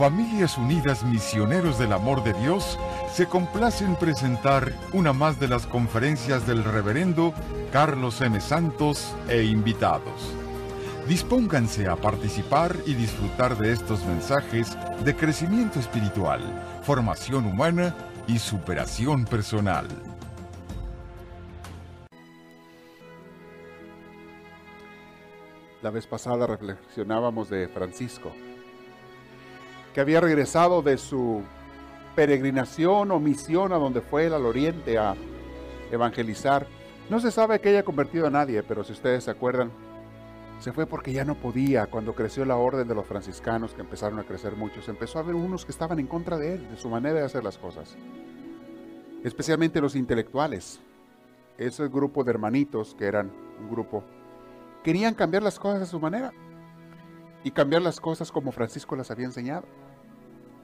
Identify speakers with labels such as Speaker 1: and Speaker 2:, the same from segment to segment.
Speaker 1: Familias Unidas Misioneros del Amor de Dios se complace en presentar una más de las conferencias del reverendo Carlos M. Santos e invitados. Dispónganse a participar y disfrutar de estos mensajes de crecimiento espiritual, formación humana y superación personal.
Speaker 2: La vez pasada reflexionábamos de Francisco que había regresado de su peregrinación o misión a donde fue él al oriente a evangelizar. No se sabe que haya convertido a nadie, pero si ustedes se acuerdan, se fue porque ya no podía. Cuando creció la orden de los franciscanos, que empezaron a crecer muchos, empezó a haber unos que estaban en contra de él, de su manera de hacer las cosas. Especialmente los intelectuales. Ese grupo de hermanitos, que eran un grupo, querían cambiar las cosas a su manera y cambiar las cosas como Francisco las había enseñado.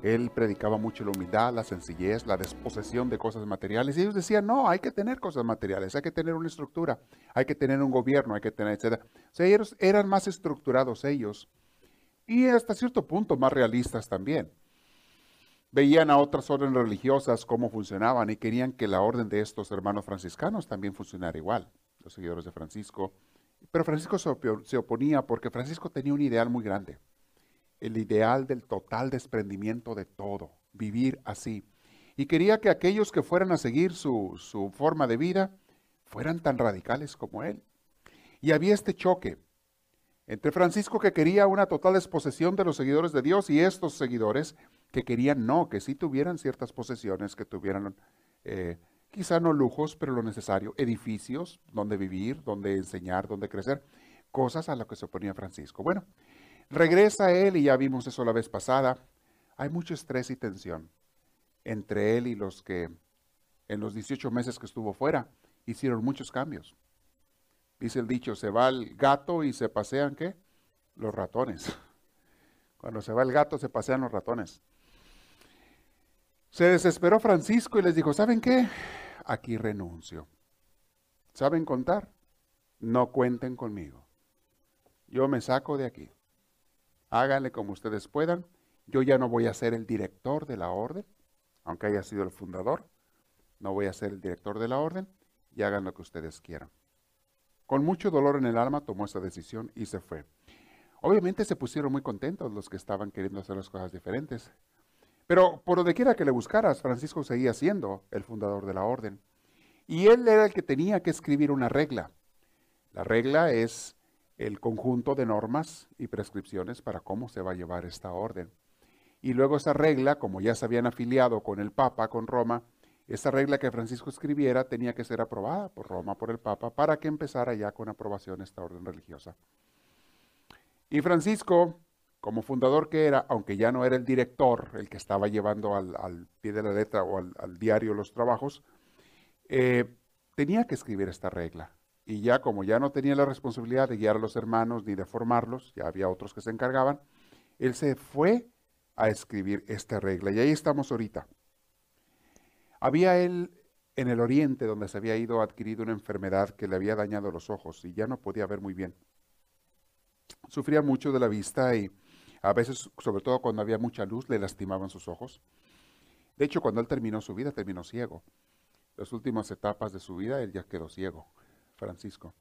Speaker 2: Él predicaba mucho la humildad, la sencillez, la desposesión de cosas materiales. Y ellos decían, no, hay que tener cosas materiales, hay que tener una estructura, hay que tener un gobierno, hay que tener, etc. O sea, ellos eran más estructurados ellos. Y hasta cierto punto más realistas también. Veían a otras órdenes religiosas cómo funcionaban y querían que la orden de estos hermanos franciscanos también funcionara igual. Los seguidores de Francisco pero Francisco se oponía porque Francisco tenía un ideal muy grande. El ideal del total desprendimiento de todo, vivir así. Y quería que aquellos que fueran a seguir su, su forma de vida fueran tan radicales como él. Y había este choque entre Francisco que quería una total desposesión de los seguidores de Dios y estos seguidores que querían no, que sí tuvieran ciertas posesiones, que tuvieran eh, quizá no lujos, pero lo necesario, edificios donde vivir, donde enseñar, donde crecer, cosas a las que se oponía Francisco. Bueno, regresa él y ya vimos eso la vez pasada. Hay mucho estrés y tensión entre él y los que en los 18 meses que estuvo fuera hicieron muchos cambios. Dice el dicho, se va el gato y se pasean qué? Los ratones. Cuando se va el gato se pasean los ratones. Se desesperó Francisco y les dijo, ¿saben qué? Aquí renuncio. ¿Saben contar? No cuenten conmigo. Yo me saco de aquí. Háganle como ustedes puedan. Yo ya no voy a ser el director de la orden, aunque haya sido el fundador. No voy a ser el director de la orden y hagan lo que ustedes quieran. Con mucho dolor en el alma tomó esa decisión y se fue. Obviamente se pusieron muy contentos los que estaban queriendo hacer las cosas diferentes. Pero por donde quiera que le buscaras, Francisco seguía siendo el fundador de la orden. Y él era el que tenía que escribir una regla. La regla es el conjunto de normas y prescripciones para cómo se va a llevar esta orden. Y luego esa regla, como ya se habían afiliado con el Papa, con Roma, esa regla que Francisco escribiera tenía que ser aprobada por Roma, por el Papa, para que empezara ya con aprobación esta orden religiosa. Y Francisco como fundador que era, aunque ya no era el director, el que estaba llevando al, pie de la letra o al, diario los trabajos, eh, tenía que escribir esta regla. Y ya como ya no tenía la responsabilidad de guiar a los hermanos ni de formarlos, ya había otros que se encargaban, él se fue a escribir esta regla. Y ahí estamos ahorita. Había él en el oriente, donde se había ido, adquirido una enfermedad que le había dañado los ojos y ya no podía ver muy bien. Sufría mucho de la vista y a veces, sobre todo cuando había mucha luz, le lastimaban sus ojos. De hecho, cuando él terminó su vida, terminó ciego. Las últimas etapas de su vida, él ya quedó ciego, Francisco,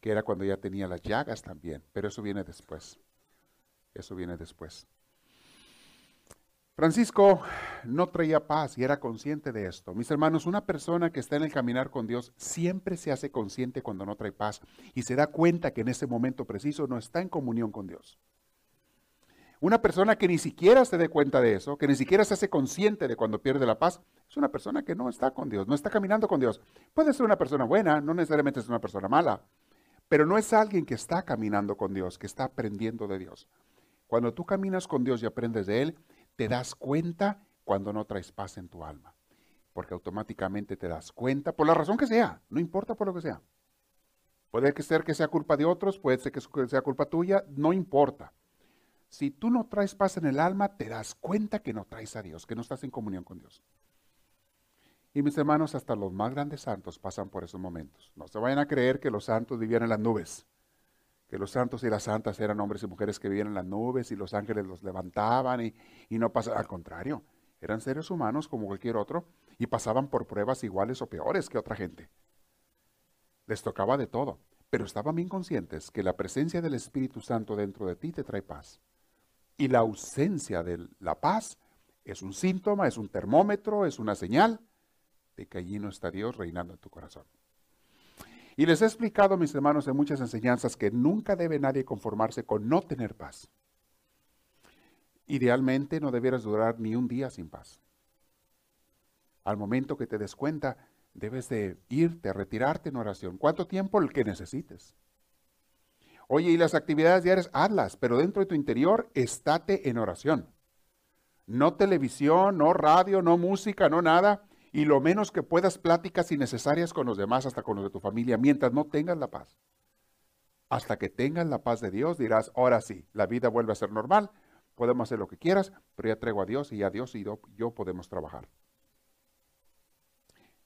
Speaker 2: que era cuando ya tenía las llagas también, pero eso viene después. Eso viene después. Francisco no traía paz y era consciente de esto. Mis hermanos, una persona que está en el caminar con Dios siempre se hace consciente cuando no trae paz y se da cuenta que en ese momento preciso no está en comunión con Dios. Una persona que ni siquiera se dé cuenta de eso, que ni siquiera se hace consciente de cuando pierde la paz, es una persona que no está con Dios, no está caminando con Dios. Puede ser una persona buena, no necesariamente es una persona mala, pero no es alguien que está caminando con Dios, que está aprendiendo de Dios. Cuando tú caminas con Dios y aprendes de Él, te das cuenta cuando no traes paz en tu alma, porque automáticamente te das cuenta, por la razón que sea, no importa por lo que sea. Puede ser que sea culpa de otros, puede ser que sea culpa tuya, no importa. Si tú no traes paz en el alma, te das cuenta que no traes a Dios, que no estás en comunión con Dios. Y mis hermanos, hasta los más grandes santos pasan por esos momentos. No se vayan a creer que los santos vivían en las nubes, que los santos y las santas eran hombres y mujeres que vivían en las nubes y los ángeles los levantaban y, y no pasaba, al contrario, eran seres humanos como cualquier otro y pasaban por pruebas iguales o peores que otra gente. Les tocaba de todo, pero estaban bien conscientes que la presencia del Espíritu Santo dentro de ti te trae paz. Y la ausencia de la paz es un síntoma, es un termómetro, es una señal de que allí no está Dios reinando en tu corazón. Y les he explicado, mis hermanos, en muchas enseñanzas que nunca debe nadie conformarse con no tener paz. Idealmente no debieras durar ni un día sin paz. Al momento que te des cuenta, debes de irte, retirarte en oración. ¿Cuánto tiempo? El que necesites. Oye, y las actividades diarias, hazlas, pero dentro de tu interior, estate en oración. No televisión, no radio, no música, no nada y lo menos que puedas pláticas innecesarias con los demás, hasta con los de tu familia, mientras no tengas la paz. Hasta que tengas la paz de Dios, dirás, ahora sí, la vida vuelve a ser normal, podemos hacer lo que quieras, pero ya traigo a Dios y ya Dios y yo, podemos trabajar.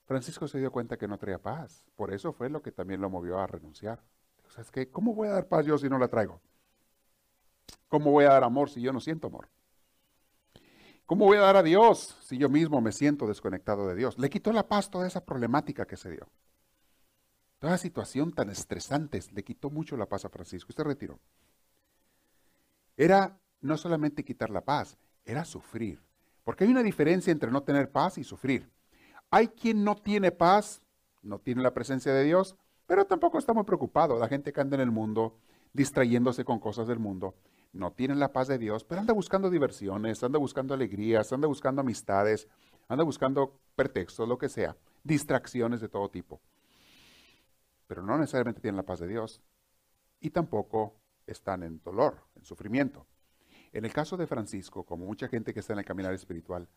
Speaker 2: Francisco se dio cuenta que no traía paz, por eso fue lo que también lo movió a renunciar. O sea, es que, ¿cómo voy a dar paz yo si no la traigo? ¿Cómo voy a dar amor si yo no siento amor? ¿Cómo voy a dar a Dios si yo mismo me siento desconectado de Dios? Le quitó la paz toda esa problemática que se dio. Toda situación tan estresante le quitó mucho la paz a Francisco. Usted retiró. Era no solamente quitar la paz, era sufrir. Porque hay una diferencia entre no tener paz y sufrir. Hay quien no tiene paz, no tiene la presencia de Dios, pero tampoco está muy preocupado. La gente que anda en el mundo distrayéndose con cosas del mundo no tienen la paz de Dios, pero anda buscando diversiones, anda buscando alegrías, anda buscando amistades, anda buscando pretextos, lo que sea, distracciones de todo tipo. Pero no necesariamente tienen la paz de Dios y tampoco están en dolor, en sufrimiento. En el caso de Francisco, como mucha gente que está en el caminar espiritual,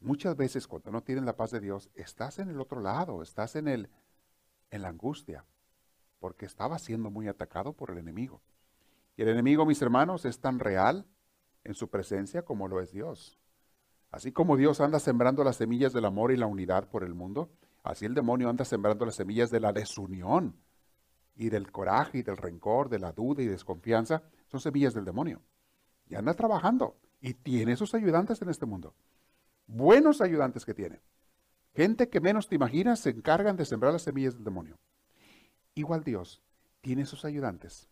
Speaker 2: muchas veces cuando no tienen la paz de Dios, estás en el otro lado, estás en el en la angustia, porque estaba siendo muy atacado por el enemigo. Y el enemigo, mis hermanos, es tan real en su presencia como lo es Dios. Así como Dios anda sembrando las semillas del amor y la unidad por el mundo, así el demonio anda sembrando las semillas de la desunión y del coraje y del rencor, de la duda y desconfianza. Son semillas del demonio. Y anda trabajando y tiene sus ayudantes en este mundo. Buenos ayudantes que tiene. Gente que menos te imaginas se encargan de sembrar las semillas del demonio. Igual Dios tiene sus ayudantes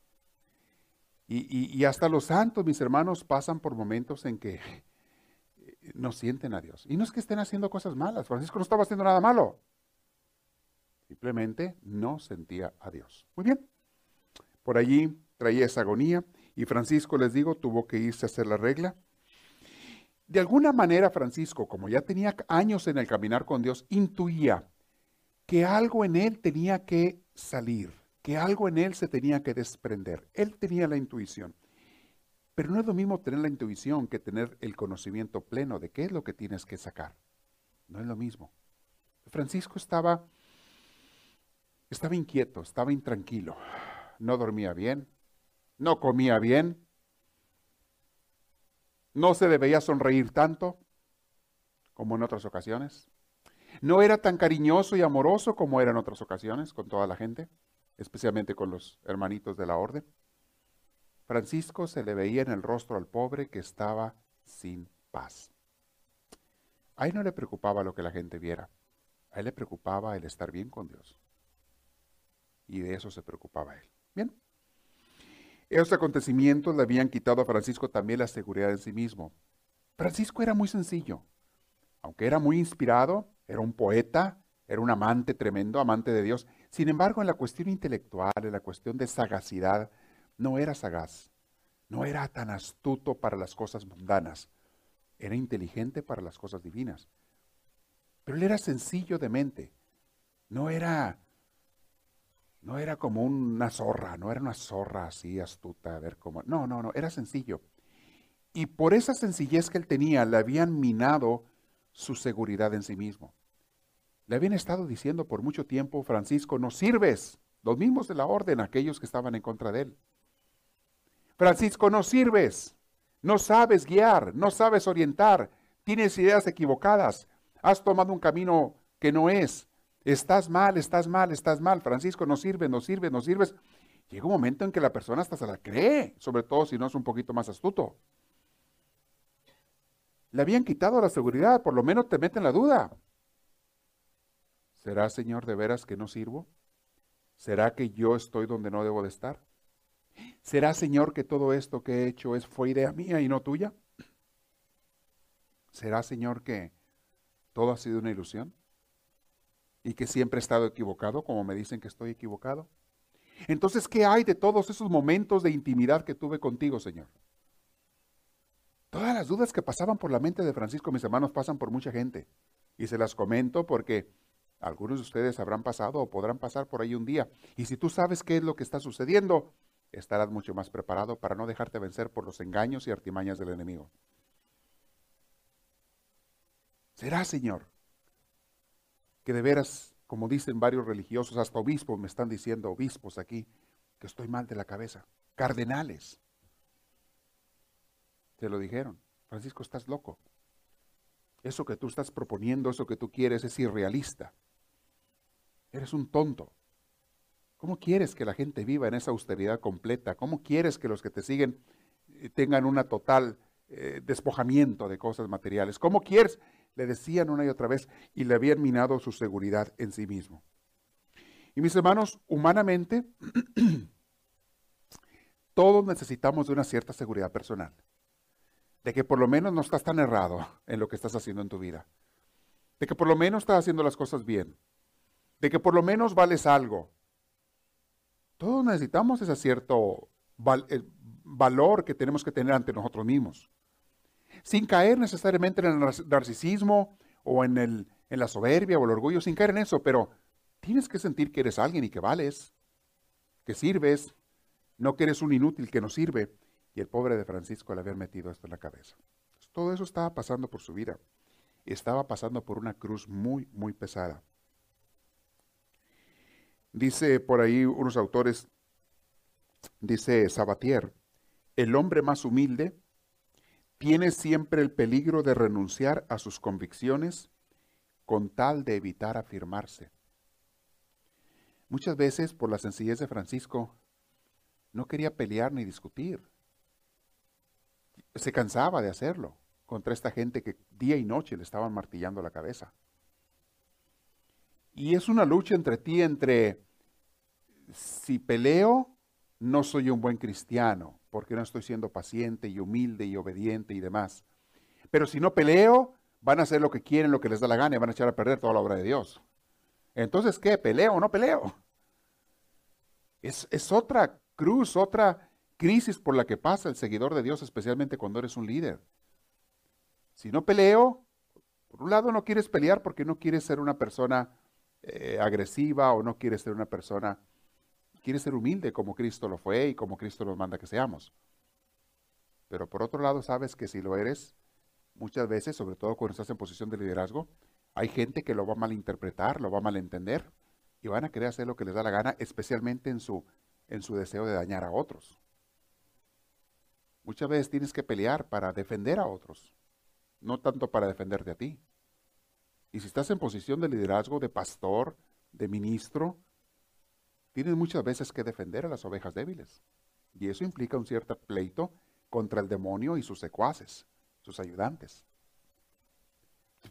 Speaker 2: y, hasta los santos, mis hermanos, pasan por momentos en que no sienten a Dios. Y no es que estén haciendo cosas malas. Francisco no estaba haciendo nada malo. Simplemente no sentía a Dios. Muy bien. Por allí traía esa agonía y Francisco, les digo, tuvo que irse a hacer la regla. De alguna manera, Francisco, como ya tenía años en el caminar con Dios, intuía que algo en él tenía que salir que algo en él se tenía que desprender. Él tenía la intuición. Pero no es lo mismo tener la intuición que tener el conocimiento pleno de qué es lo que tienes que sacar. No es lo mismo. Francisco estaba, estaba inquieto, estaba intranquilo. No dormía bien, no comía bien, no se debía sonreír tanto como en otras ocasiones. No era tan cariñoso y amoroso como era en otras ocasiones con toda la gente especialmente con los hermanitos de la orden. Francisco se le veía en el rostro al pobre que estaba sin paz. A él no le preocupaba lo que la gente viera, a él le preocupaba el estar bien con Dios. Y de eso se preocupaba él. Bien. Esos acontecimientos le habían quitado a Francisco también la seguridad en sí mismo. Francisco era muy sencillo. Aunque era muy inspirado, era un poeta, era un amante tremendo, amante de Dios, sin embargo, en la cuestión intelectual, en la cuestión de sagacidad, no era sagaz, no era tan astuto para las cosas mundanas, era inteligente para las cosas divinas. Pero él era sencillo de mente, no era, no era como una zorra, no era una zorra así astuta, a ver cómo, no, no, no, era sencillo. Y por esa sencillez que él tenía, le habían minado su seguridad en sí mismo. Le habían estado diciendo por mucho tiempo, Francisco, no sirves. Los mismos de la orden, aquellos que estaban en contra de él. Francisco, no sirves. No sabes guiar, no sabes orientar. Tienes ideas equivocadas. Has tomado un camino que no es. Estás mal, estás mal, estás mal. Francisco, no sirves, no sirves, no sirves. llega un momento en que la persona hasta se la cree, sobre todo si no es un poquito más astuto. Le habían quitado la seguridad, por lo menos te meten la duda. ¿Será, Señor, de veras que no sirvo? ¿Será que yo estoy donde no debo de estar? ¿Será, Señor, que todo esto que he hecho es, fue idea mía y no tuya? ¿Será, Señor, que todo ha sido una ilusión? ¿Y que siempre he estado equivocado, como me dicen que estoy equivocado? Entonces, ¿qué hay de todos esos momentos de intimidad que tuve contigo, Señor? Todas las dudas que pasaban por la mente de Francisco, mis hermanos, pasan por mucha gente. Y se las comento porque algunos de ustedes habrán pasado o podrán pasar por ahí un día. Y si tú sabes qué es lo que está sucediendo, estarás mucho más preparado para no dejarte vencer por los engaños y artimañas del enemigo. Será, Señor, que de veras, como dicen varios religiosos, hasta obispos me están diciendo, obispos aquí, que estoy mal de la cabeza, cardenales. Te lo dijeron, Francisco, estás loco. Eso que tú estás proponiendo, eso que tú quieres es irrealista. Eres un tonto. ¿Cómo quieres que la gente viva en esa austeridad completa? ¿Cómo quieres que los que te siguen eh, tengan una total eh, despojamiento de cosas materiales? ¿Cómo quieres? Le decían una y otra vez y le habían minado su seguridad en sí mismo. Y mis hermanos, humanamente, todos necesitamos de una cierta seguridad personal. De que por lo menos no estás tan errado en lo que estás haciendo en tu vida. De que por lo menos estás haciendo las cosas bien de que por lo menos vales algo. Todos necesitamos ese cierto eh, valor que tenemos que tener ante nosotros mismos. Sin caer necesariamente en el narcisismo o en, el, en la soberbia o el orgullo, sin caer en eso, pero tienes que sentir que eres alguien y que vales, que sirves, no que eres un inútil que no sirve. Y el pobre de Francisco le había metido esto en la cabeza. Todo eso estaba pasando por su vida. Estaba pasando por una cruz muy, muy pesada. Dice por ahí unos autores, dice Sabatier, el hombre más humilde tiene siempre el peligro de renunciar a sus convicciones con tal de evitar afirmarse. Muchas veces, por la sencillez de Francisco, no quería pelear ni discutir. Se cansaba de hacerlo contra esta gente que día y noche le estaban martillando la cabeza. Y es una lucha entre ti, entre si peleo, no soy un buen cristiano, porque no estoy siendo paciente y humilde y obediente y demás. Pero si no peleo, van a hacer lo que quieren, lo que les da la gana y van a echar a perder toda la obra de Dios. Entonces, ¿qué? ¿Peleo o no peleo? Es, es otra cruz, otra crisis por la que pasa el seguidor de Dios, especialmente cuando eres un líder. Si no peleo, por un lado no quieres pelear porque no quieres ser una persona eh, agresiva o no quieres ser una persona Quieres ser humilde como Cristo lo fue y como Cristo nos manda que seamos. Pero por otro lado, sabes que si lo eres, muchas veces, sobre todo cuando estás en posición de liderazgo, hay gente que lo va a malinterpretar, lo va a malentender y van a querer hacer lo que les da la gana, especialmente en su, en su deseo de dañar a otros. Muchas veces tienes que pelear para defender a otros, no tanto para defenderte a ti. Y si estás en posición de liderazgo, de pastor, de ministro, tienes muchas veces que defender a las ovejas débiles. Y eso implica un cierto pleito contra el demonio y sus secuaces, sus ayudantes.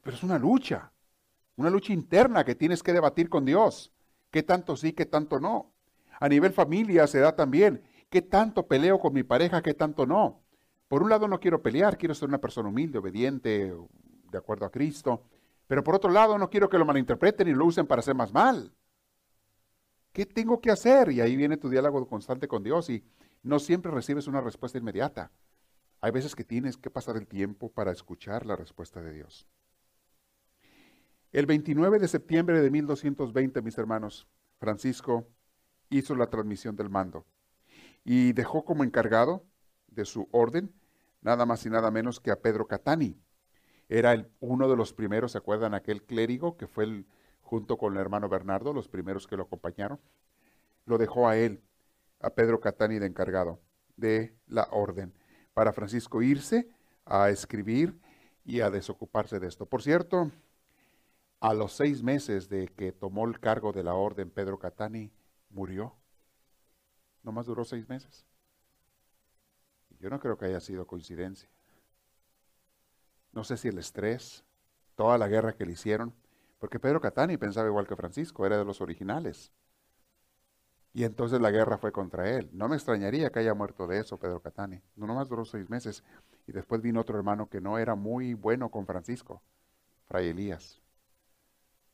Speaker 2: Pero es una lucha, una lucha interna que tienes que debatir con Dios. ¿Qué tanto sí, qué tanto no? A nivel familia se da también. ¿Qué tanto peleo con mi pareja, qué tanto no? Por un lado no quiero pelear, quiero ser una persona humilde, obediente, de acuerdo a Cristo. Pero por otro lado no quiero que lo malinterpreten y lo usen para hacer más mal. ¿Qué tengo que hacer? Y ahí viene tu diálogo constante con Dios y no siempre recibes una respuesta inmediata. Hay veces que tienes que pasar el tiempo para escuchar la respuesta de Dios. El 29 de septiembre de 1220, mis hermanos, Francisco hizo la transmisión del mando y dejó como encargado de su orden nada más y nada menos que a Pedro Catani. Era uno de los primeros, ¿se acuerdan? Aquel clérigo que fue el, junto con el hermano Bernardo, los primeros que lo acompañaron, lo dejó a él, a Pedro Catani de encargado de la orden, para Francisco irse a escribir y a desocuparse de esto. Por cierto, a los seis meses de que tomó el cargo de la orden, Pedro Catani murió. Nomás duró seis meses. Yo no creo que haya sido coincidencia. No sé si el estrés, toda la guerra que le hicieron, porque Pedro Catani pensaba igual que Francisco, era de los originales. Y entonces la guerra fue contra él. No me extrañaría que haya muerto de eso Pedro Catani. No nomás duró seis meses. Y después vino otro hermano que no era muy bueno con Francisco, Fray Elías.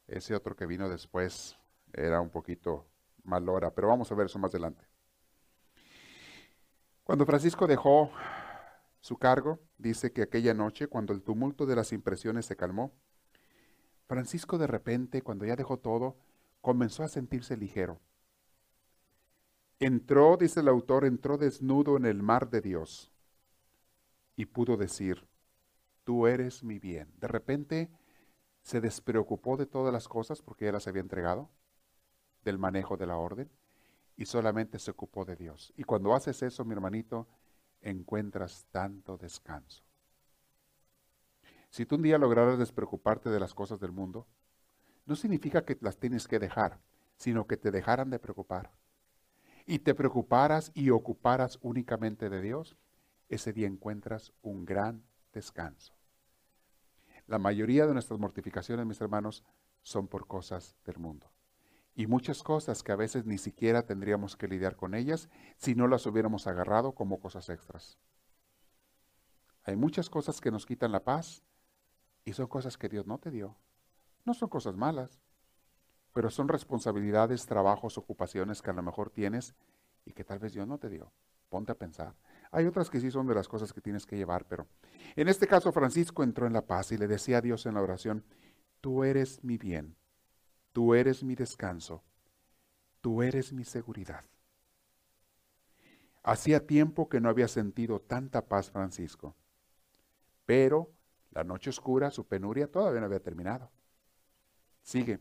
Speaker 2: Ese otro que vino después era un poquito malora, pero vamos a ver eso más adelante. Cuando Francisco dejó su cargo, dice que aquella noche, cuando el tumulto de las impresiones se calmó, Francisco de repente, cuando ya dejó todo, comenzó a sentirse ligero. Entró, dice el autor, entró desnudo en el mar de Dios y pudo decir, tú eres mi bien. De repente se despreocupó de todas las cosas porque ya las había entregado, del manejo de la orden, y solamente se ocupó de Dios. Y cuando haces eso, mi hermanito, encuentras tanto descanso. Si tú un día lograras despreocuparte de las cosas del mundo, no significa que las tienes que dejar, sino que te dejaran de preocupar. Y te preocuparas y ocuparas únicamente de Dios, ese día encuentras un gran descanso. La mayoría de nuestras mortificaciones, mis hermanos, son por cosas del mundo y muchas cosas que a veces ni siquiera tendríamos que lidiar con ellas si no las hubiéramos agarrado como cosas extras. Hay muchas cosas que nos quitan la paz y son cosas que Dios no te dio. No son cosas malas, pero son responsabilidades, trabajos, ocupaciones que a lo mejor tienes y que tal vez Dios no te dio. Ponte a pensar. Hay otras que sí son de las cosas que tienes que llevar, pero en este caso Francisco entró en la paz y le decía a Dios en la oración, tú eres mi bien Tú eres mi descanso. Tú eres mi seguridad. Hacía tiempo que no había sentido tanta paz Francisco. Pero la noche oscura, su penuria, todavía no había terminado. Sigue.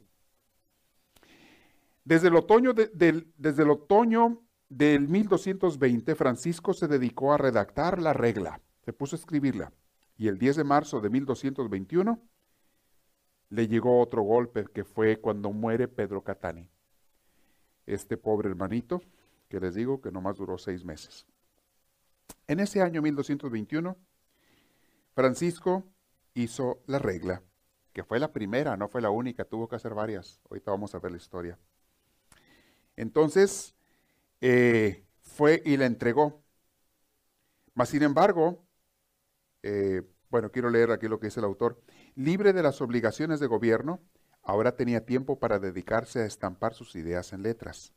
Speaker 2: Desde el otoño, desde el otoño del 1220, Francisco se dedicó a redactar la regla. Se puso a escribirla. Y el 10 de marzo de 1221 le llegó otro golpe que fue cuando muere Pedro Catani. Este pobre hermanito, que les digo que nomás duró seis meses. En ese año 1221, Francisco hizo la regla, que fue la primera, no fue la única, tuvo que hacer varias. Ahorita vamos a ver la historia. Entonces, eh, fue y la entregó. Mas, sin embargo, eh, bueno, quiero leer aquí lo que dice el autor. Libre de las obligaciones de gobierno, ahora tenía tiempo para dedicarse a estampar sus ideas en letras.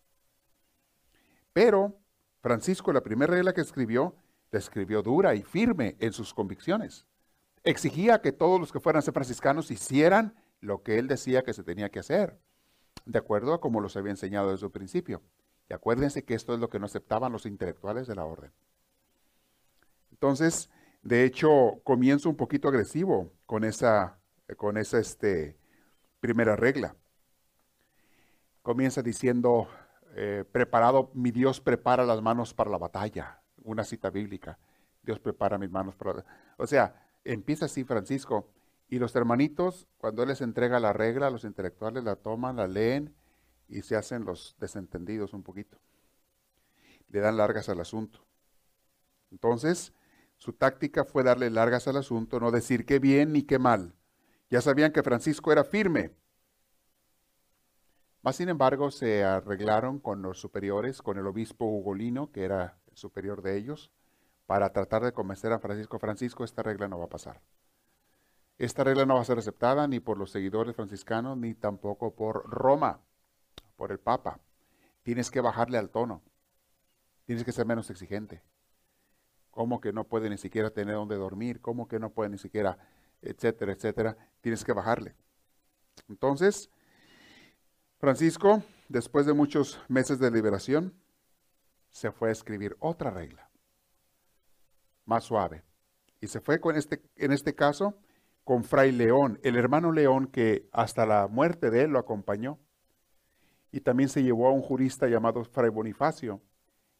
Speaker 2: Pero Francisco, la primera regla que escribió, la escribió dura y firme en sus convicciones. Exigía que todos los que fueran ser franciscanos hicieran lo que él decía que se tenía que hacer, de acuerdo a como los había enseñado desde un principio. Y acuérdense que esto es lo que no aceptaban los intelectuales de la orden. Entonces, de hecho, comienzo un poquito agresivo con esa, con esa este, primera regla. Comienza diciendo, eh, preparado, mi Dios prepara las manos para la batalla. Una cita bíblica. Dios prepara mis manos para la... O sea, empieza así Francisco. Y los hermanitos, cuando Él les entrega la regla, los intelectuales la toman, la leen y se hacen los desentendidos un poquito. Le dan largas al asunto. Entonces, su táctica fue darle largas al asunto, no decir qué bien ni qué mal. Ya sabían que Francisco era firme. Mas, sin embargo, se arreglaron con los superiores, con el obispo Ugolino, que era el superior de ellos, para tratar de convencer a Francisco, Francisco, esta regla no va a pasar. Esta regla no va a ser aceptada ni por los seguidores franciscanos, ni tampoco por Roma, por el Papa. Tienes que bajarle al tono. Tienes que ser menos exigente. ¿Cómo que no puede ni siquiera tener donde dormir? ¿Cómo que no puede ni siquiera, etcétera, etcétera? Tienes que bajarle. Entonces, Francisco, después de muchos meses de liberación, se fue a escribir otra regla, más suave. Y se fue con este, en este caso con Fray León, el hermano León que hasta la muerte de él lo acompañó. Y también se llevó a un jurista llamado Fray Bonifacio,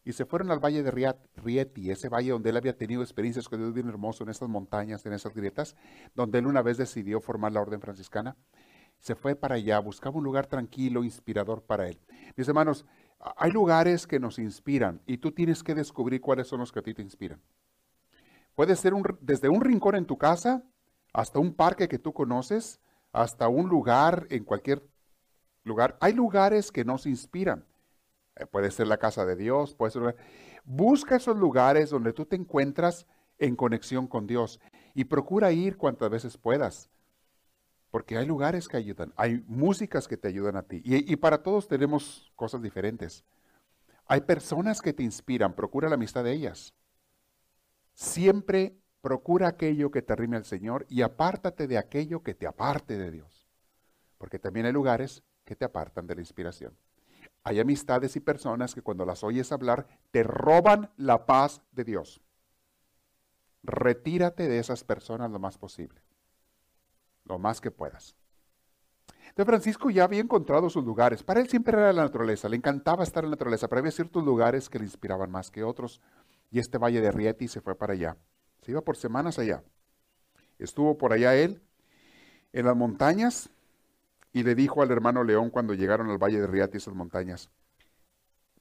Speaker 2: y se fueron al valle de Rieti, ese valle donde él había tenido experiencias con Dios bien hermoso en estas montañas, en esas grietas, donde él una vez decidió formar la orden franciscana. Se fue para allá, buscaba un lugar tranquilo, inspirador para él. Mis hermanos, Hay lugares que nos inspiran y tú tienes que descubrir cuáles son los que a ti te inspiran. Puede ser desde un rincón en tu casa hasta un parque que tú conoces, hasta un lugar en cualquier lugar. Hay lugares que nos inspiran. Eh, puede ser la casa de Dios, puede ser... Busca esos lugares donde tú te encuentras en conexión con Dios y procura ir cuantas veces puedas. Porque hay lugares que ayudan, hay músicas que te ayudan a ti. Y, para todos tenemos cosas diferentes. Hay personas que te inspiran, procura la amistad de ellas. Siempre procura aquello que te arrime al Señor y apártate de aquello que te aparte de Dios. Porque también hay lugares que te apartan de la inspiración. Hay amistades y personas que cuando las oyes hablar te roban la paz de Dios. Retírate de esas personas lo más posible lo más que puedas. Entonces Francisco ya había encontrado sus lugares. Para él siempre era la naturaleza, le encantaba estar en la naturaleza, pero había ciertos lugares que le inspiraban más que otros. Y este valle de Rieti se fue para allá. Se iba por semanas allá. Estuvo por allá él, en las montañas, y le dijo al hermano León cuando llegaron al valle de Rieti, esas montañas,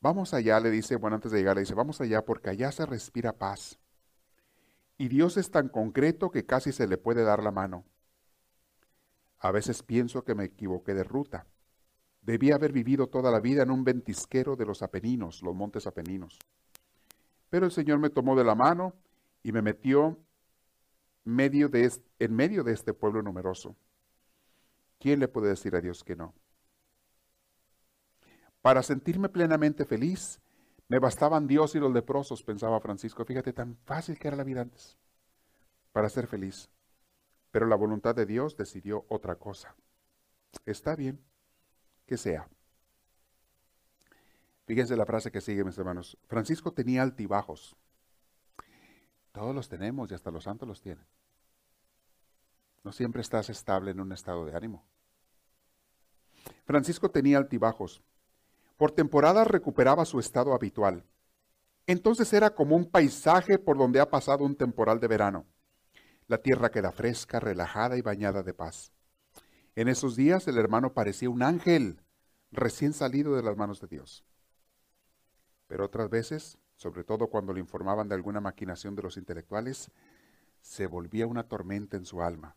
Speaker 2: vamos allá, le dice, bueno, antes de llegar, le dice, vamos allá porque allá se respira paz. Y Dios es tan concreto que casi se le puede dar la mano. A veces pienso que me equivoqué de ruta. Debí haber vivido toda la vida en un ventisquero de los Apeninos, los montes Apeninos. Pero el Señor me tomó de la mano y me metió medio de en medio de este pueblo numeroso. ¿Quién le puede decir a Dios que no? Para sentirme plenamente feliz, me bastaban Dios y los leprosos, pensaba Francisco. Fíjate tan fácil que era la vida antes para ser feliz. Pero la voluntad de Dios decidió otra cosa. Está bien, que sea. Fíjense la frase que sigue, mis hermanos. Francisco tenía altibajos. Todos los tenemos y hasta los santos los tienen. No siempre estás estable en un estado de ánimo. Francisco tenía altibajos. Por temporadas recuperaba su estado habitual. Entonces era como un paisaje por donde ha pasado un temporal de verano. La tierra queda fresca, relajada y bañada de paz. En esos días el hermano parecía un ángel recién salido de las manos de Dios. Pero otras veces, sobre todo cuando le informaban de alguna maquinación de los intelectuales, se volvía una tormenta en su alma.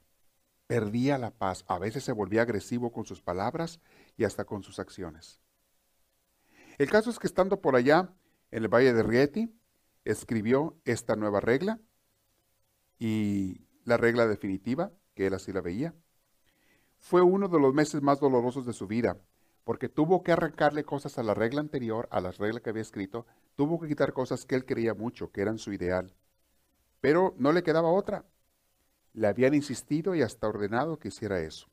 Speaker 2: Perdía la paz, a veces se volvía agresivo con sus palabras y hasta con sus acciones. El caso es que estando por allá, en el Valle de Rieti, escribió esta nueva regla y la regla definitiva, que él así la veía. Fue uno de los meses más dolorosos de su vida, porque tuvo que arrancarle cosas a la regla anterior, a las reglas que había escrito, tuvo que quitar cosas que él quería mucho, que eran su ideal. Pero no le quedaba otra. Le habían insistido y hasta ordenado que hiciera eso.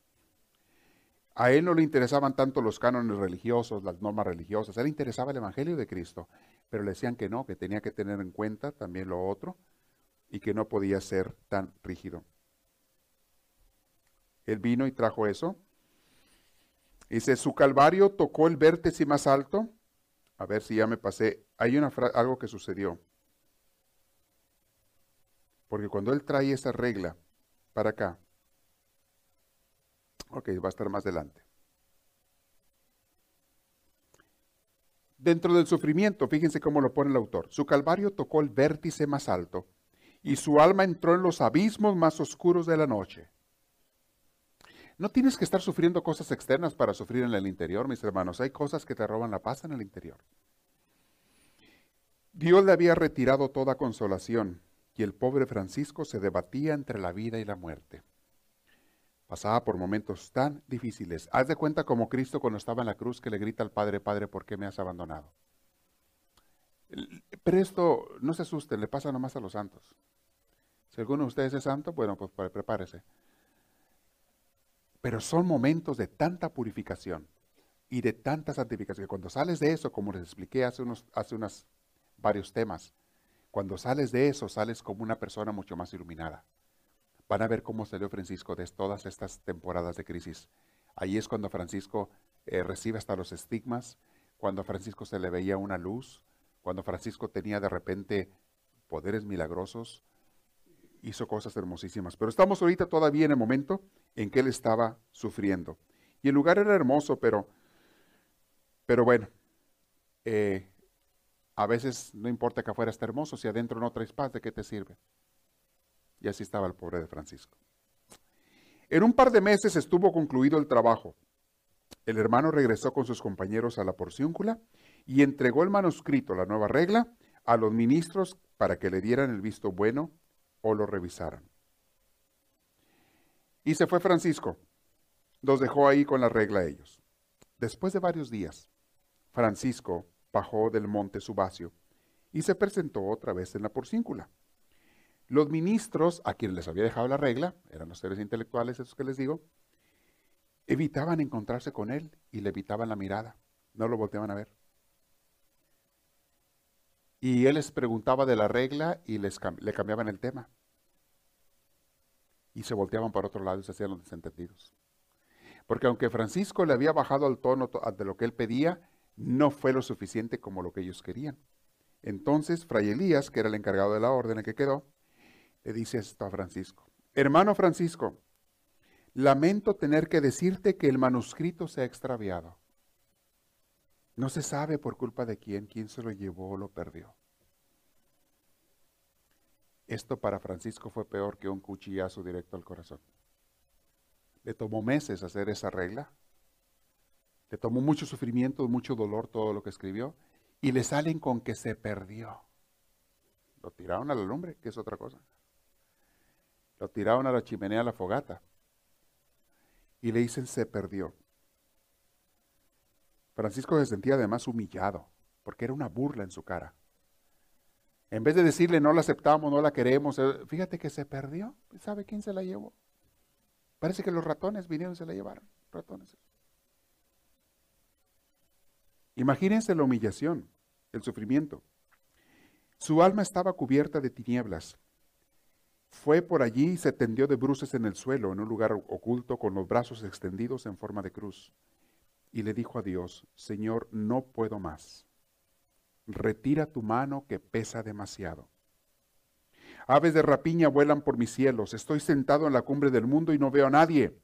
Speaker 2: A él no le interesaban tanto los cánones religiosos, las normas religiosas, él le interesaba el Evangelio de Cristo, pero le decían que no, que tenía que tener en cuenta también lo otro, y que no podía ser tan rígido. Él vino y trajo eso. Dice, su calvario tocó el vértice más alto. A ver si ya me pasé. Hay una algo que sucedió. Porque cuando él trae esa regla para acá, ok, va a estar más adelante. Dentro del sufrimiento, fíjense cómo lo pone el autor. Su calvario tocó el vértice más alto y su alma entró en los abismos más oscuros de la noche. No tienes que estar sufriendo cosas externas para sufrir en el interior, mis hermanos. Hay cosas que te roban la paz en el interior. Dios le había retirado toda consolación y el pobre Francisco se debatía entre la vida y la muerte. Pasaba por momentos tan difíciles. Haz de cuenta como Cristo cuando estaba en la cruz que le grita al Padre, Padre, ¿por qué me has abandonado? Pero esto, no se asusten, le pasa nomás a los santos. Si alguno de ustedes es santo, bueno, pues, prepárese. Pero son momentos de tanta purificación y de tanta santificación. Cuando sales de eso, como les expliqué hace unos, hace unos varios temas, cuando sales de eso, sales como una persona mucho más iluminada. Van a ver cómo salió Francisco de todas estas temporadas de crisis. Ahí es cuando Francisco eh, recibe hasta los estigmas, cuando a Francisco se le veía una luz, cuando Francisco tenía de repente poderes milagrosos, hizo cosas hermosísimas. Pero estamos ahorita todavía en el momento en que él estaba sufriendo. Y el lugar era hermoso, pero, pero bueno, eh, a veces no importa que afuera esté hermoso, si adentro no traes paz, ¿de qué te sirve? Y así estaba el pobre de Francisco. En un par de meses estuvo concluido el trabajo. El hermano regresó con sus compañeros a la porciúncula y entregó el manuscrito, la nueva regla, a los ministros para que le dieran el visto bueno o lo revisaran. Y se fue Francisco. Los dejó ahí con la regla a ellos. Después de varios días, Francisco bajó del monte Subacio y se presentó otra vez en la porcíncula. Los ministros, a quienes les había dejado la regla, eran los seres intelectuales esos que les digo, evitaban encontrarse con él y le evitaban la mirada, no lo volteaban a ver. Y él les preguntaba de la regla y les, le cambiaban el tema. Y se volteaban para otro lado y se hacían los desentendidos. Porque aunque Francisco le había bajado al tono de lo que él pedía, no fue lo suficiente como lo que ellos querían. Entonces, Fray Elías, que era el encargado de la orden en que quedó, le dice esto a Francisco. Hermano Francisco, lamento tener que decirte que el manuscrito se ha extraviado. No se sabe por culpa de quién, quién se lo llevó o lo perdió. Esto para Francisco fue peor que un cuchillazo directo al corazón. Le tomó meses hacer esa regla. Le tomó mucho sufrimiento, mucho dolor todo lo que escribió. Y le salen con que se perdió. Lo tiraron a la lumbre, que es otra cosa. Lo tiraron a la chimenea, a la fogata. Y le dicen se perdió. Francisco se sentía además humillado, porque era una burla en su cara. En vez de decirle no la aceptamos, no la queremos, eh, fíjate que se perdió. ¿Sabe quién se la llevó? Parece que los ratones vinieron y se la llevaron. Ratones. Imagínense la humillación, el sufrimiento. Su alma estaba cubierta de tinieblas. Fue por allí y se tendió de bruces en el suelo, en un lugar oculto, con los brazos extendidos en forma de cruz y le dijo a Dios, Señor, no puedo más. Retira tu mano que pesa demasiado. Aves de rapiña vuelan por mis cielos. Estoy sentado en la cumbre del mundo y no veo a nadie.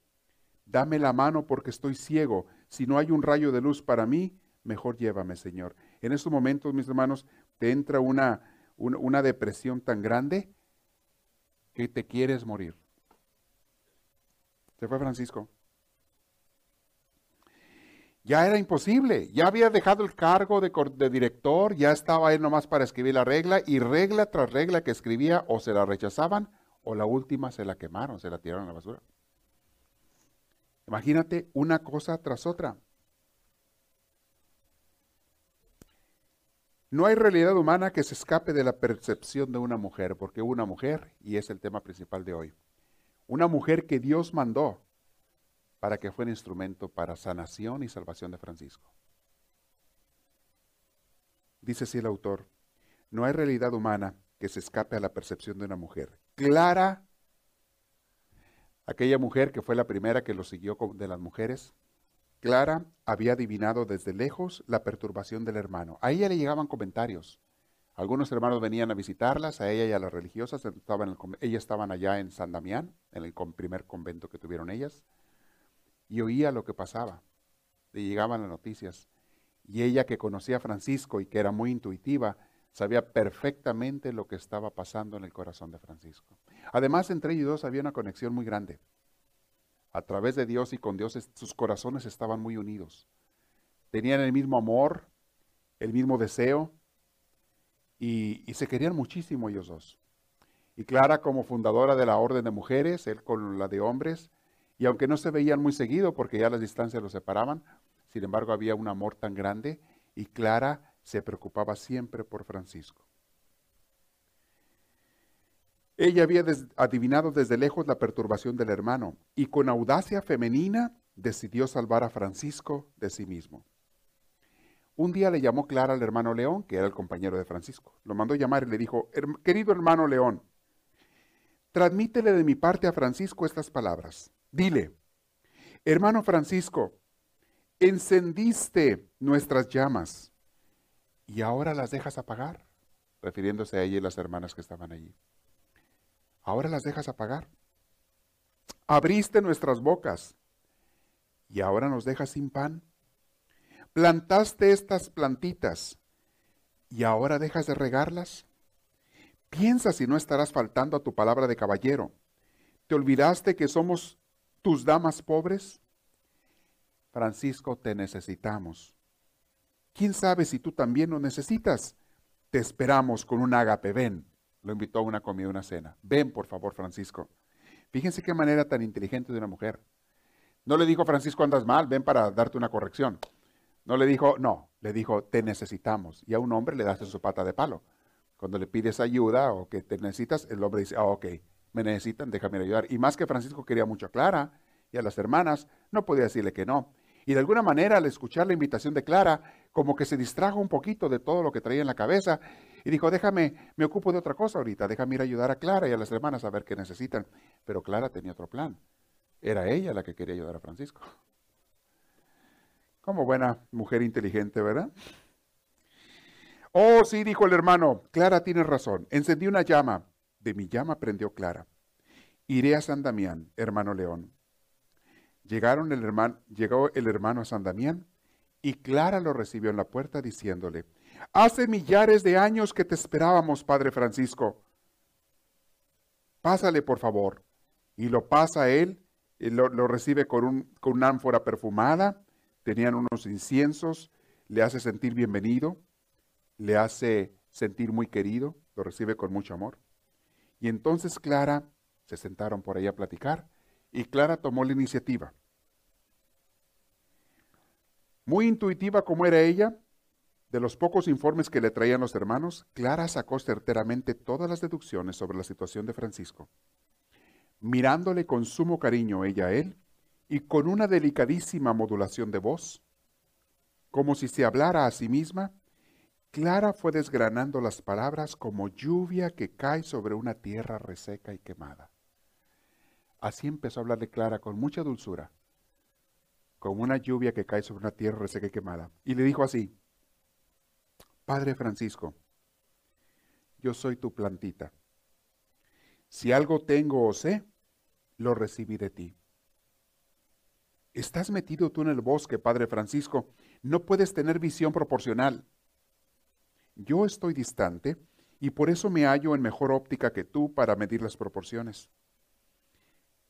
Speaker 2: Dame la mano porque estoy ciego. Si no hay un rayo de luz para mí, mejor llévame, Señor. En estos momentos, mis hermanos, te entra una, una, depresión tan grande que te quieres morir. Se fue Francisco. Ya era imposible, ya había dejado el cargo de, director, ya estaba él nomás para escribir la regla y regla tras regla que escribía o se la rechazaban o la última se la quemaron, se la tiraron a la basura. Imagínate una cosa tras otra. No hay realidad humana que se escape de la percepción de una mujer, porque una mujer, y es el tema principal de hoy, una mujer que Dios mandó para que fuera instrumento para sanación y salvación de Francisco. Dice así el autor, no hay realidad humana que se escape a la percepción de una mujer. Clara, aquella mujer que fue la primera que lo siguió de las mujeres, Clara había adivinado desde lejos la perturbación del hermano. A ella le llegaban comentarios. Algunos hermanos venían a visitarlas, a ella y a las religiosas. Estaban ellas estaban allá en San Damián, en el primer convento que tuvieron ellas y oía lo que pasaba. Le llegaban las noticias. Y ella que conocía a Francisco y que era muy intuitiva, sabía perfectamente lo que estaba pasando en el corazón de Francisco. Además, entre ellos dos había una conexión muy grande. A través de Dios y con Dios sus corazones estaban muy unidos. Tenían el mismo amor, el mismo deseo y, se querían muchísimo ellos dos. Y Clara como fundadora de la Orden de Mujeres, él con la de hombres, y aunque no se veían muy seguido porque ya las distancias los separaban, sin embargo había un amor tan grande y Clara se preocupaba siempre por Francisco. Ella había adivinado desde lejos la perturbación del hermano y con audacia femenina decidió salvar a Francisco de sí mismo. Un día le llamó Clara al hermano León, que era el compañero de Francisco. Lo mandó llamar y le dijo, querido hermano León, transmítele de mi parte a Francisco estas palabras. Dile, hermano Francisco, encendiste nuestras llamas y ahora las dejas apagar, refiriéndose a ella y las hermanas que estaban allí. Ahora las dejas apagar. Abriste nuestras bocas y ahora nos dejas sin pan. Plantaste estas plantitas y ahora dejas de regarlas. Piensa si no estarás faltando a tu palabra de caballero. ¿Te olvidaste que somos tus damas pobres? Francisco, te necesitamos. ¿Quién sabe si tú también lo necesitas? Te esperamos con un ágape, ven. Lo invitó a una comida, una cena. Ven, por favor, Francisco. Fíjense qué manera tan inteligente de una mujer. No le dijo, Francisco, andas mal, ven para darte una corrección. No le dijo, no, le dijo, te necesitamos. Y a un hombre le das su pata de palo. Cuando le pides ayuda o que te necesitas, el hombre dice, ah, ok, me necesitan, déjame ayudar. Y más que Francisco quería mucho a Clara y a las hermanas, no podía decirle que no. Y de alguna manera, al escuchar la invitación de Clara, como que se distrajo un poquito de todo lo que traía en la cabeza y dijo, déjame, me ocupo de otra cosa ahorita, déjame ir a ayudar a Clara y a las hermanas a ver qué necesitan. Pero Clara tenía otro plan. Era ella la que quería ayudar a Francisco. Como buena mujer inteligente, ¿verdad? Oh, sí, dijo el hermano, Clara tiene razón. Encendí una llama. De mi llama prendió Clara. Iré a San Damián, hermano León. Llegaron el hermano, llegó el hermano a San Damián y Clara lo recibió en la puerta diciéndole, hace millares de años que te esperábamos, Padre Francisco. Pásale, por favor. Y lo pasa él, y lo, recibe con, un, ánfora perfumada, tenían unos inciensos, le hace sentir bienvenido, le hace sentir muy querido, lo recibe con mucho amor. Y entonces Clara, se sentaron por ahí a platicar, y Clara tomó la iniciativa. Muy intuitiva como era ella, de los pocos informes que le traían los hermanos, Clara sacó certeramente todas las deducciones sobre la situación de Francisco. Mirándole con sumo cariño ella a él, y con una delicadísima modulación de voz, como si se hablara a sí misma, Clara fue desgranando las palabras como lluvia que cae sobre una tierra reseca y quemada. Así empezó a hablarle Clara con mucha dulzura, como una lluvia que cae sobre una tierra reseca y quemada. Y le dijo así, Padre Francisco, yo soy tu plantita. Si algo tengo o sé, lo recibí de ti. Estás metido tú en el bosque, Padre Francisco. No puedes tener visión proporcional. Yo estoy distante y por eso me hallo en mejor óptica que tú para medir las proporciones.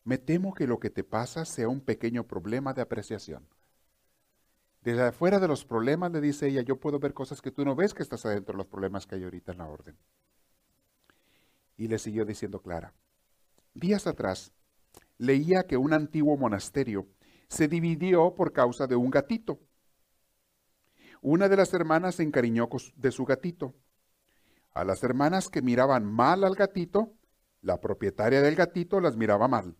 Speaker 2: Me temo que lo que te pasa sea un pequeño problema de apreciación. Desde afuera de los problemas, le dice ella, yo puedo ver cosas que tú no ves que estás adentro de los problemas que hay ahorita en la orden. Y le siguió diciendo Clara, días atrás leía que un antiguo monasterio se dividió por causa de un gatito. Una de las hermanas se encariñó de su gatito. A las hermanas que miraban mal al gatito, la propietaria del gatito las miraba mal.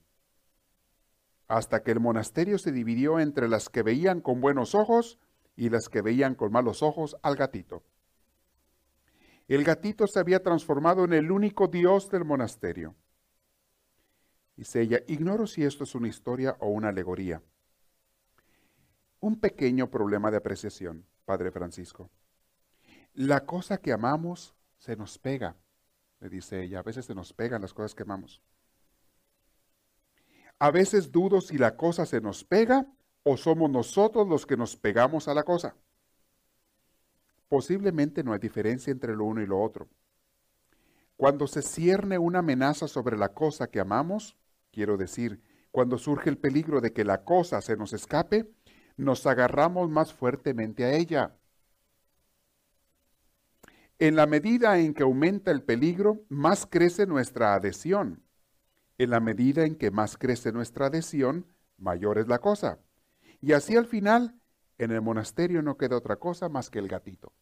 Speaker 2: Hasta que el monasterio se dividió entre las que veían con buenos ojos y las que veían con malos ojos al gatito. El gatito se había transformado en el único dios del monasterio. Dice ella, ignoro si esto es una historia o una alegoría un pequeño problema de apreciación, Padre Francisco. La cosa que amamos se nos pega, le dice ella. A veces se nos pegan las cosas que amamos. A veces dudo si la cosa se nos pega o somos nosotros los que nos pegamos a la cosa. Posiblemente no hay diferencia entre lo uno y lo otro. Cuando se cierne una amenaza sobre la cosa que amamos, quiero decir, cuando surge el peligro de que la cosa se nos escape, nos agarramos más fuertemente a ella. En la medida en que aumenta el peligro, más crece nuestra adhesión. En la medida en que más crece nuestra adhesión, mayor es la cosa. Y así al final, en el monasterio no queda otra cosa más que el gatito.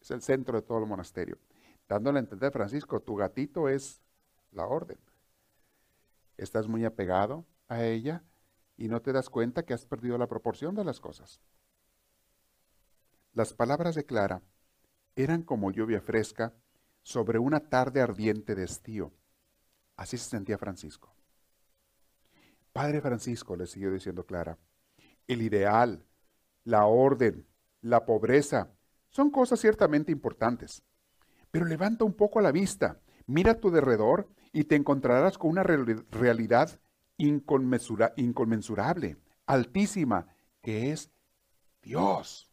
Speaker 2: Es el centro de todo el monasterio. Dándole a entender, Francisco, tu gatito es la orden. Estás muy apegado a ella, y no te das cuenta que has perdido la proporción de las cosas. Las palabras de Clara eran como lluvia fresca sobre una tarde ardiente de estío. Así se sentía Francisco. Padre Francisco, le siguió diciendo Clara, el ideal, la orden, la pobreza, son cosas ciertamente importantes. Pero levanta un poco la vista, mira a tu derredor y te encontrarás con una realidad inconmensurable, altísima, que es Dios.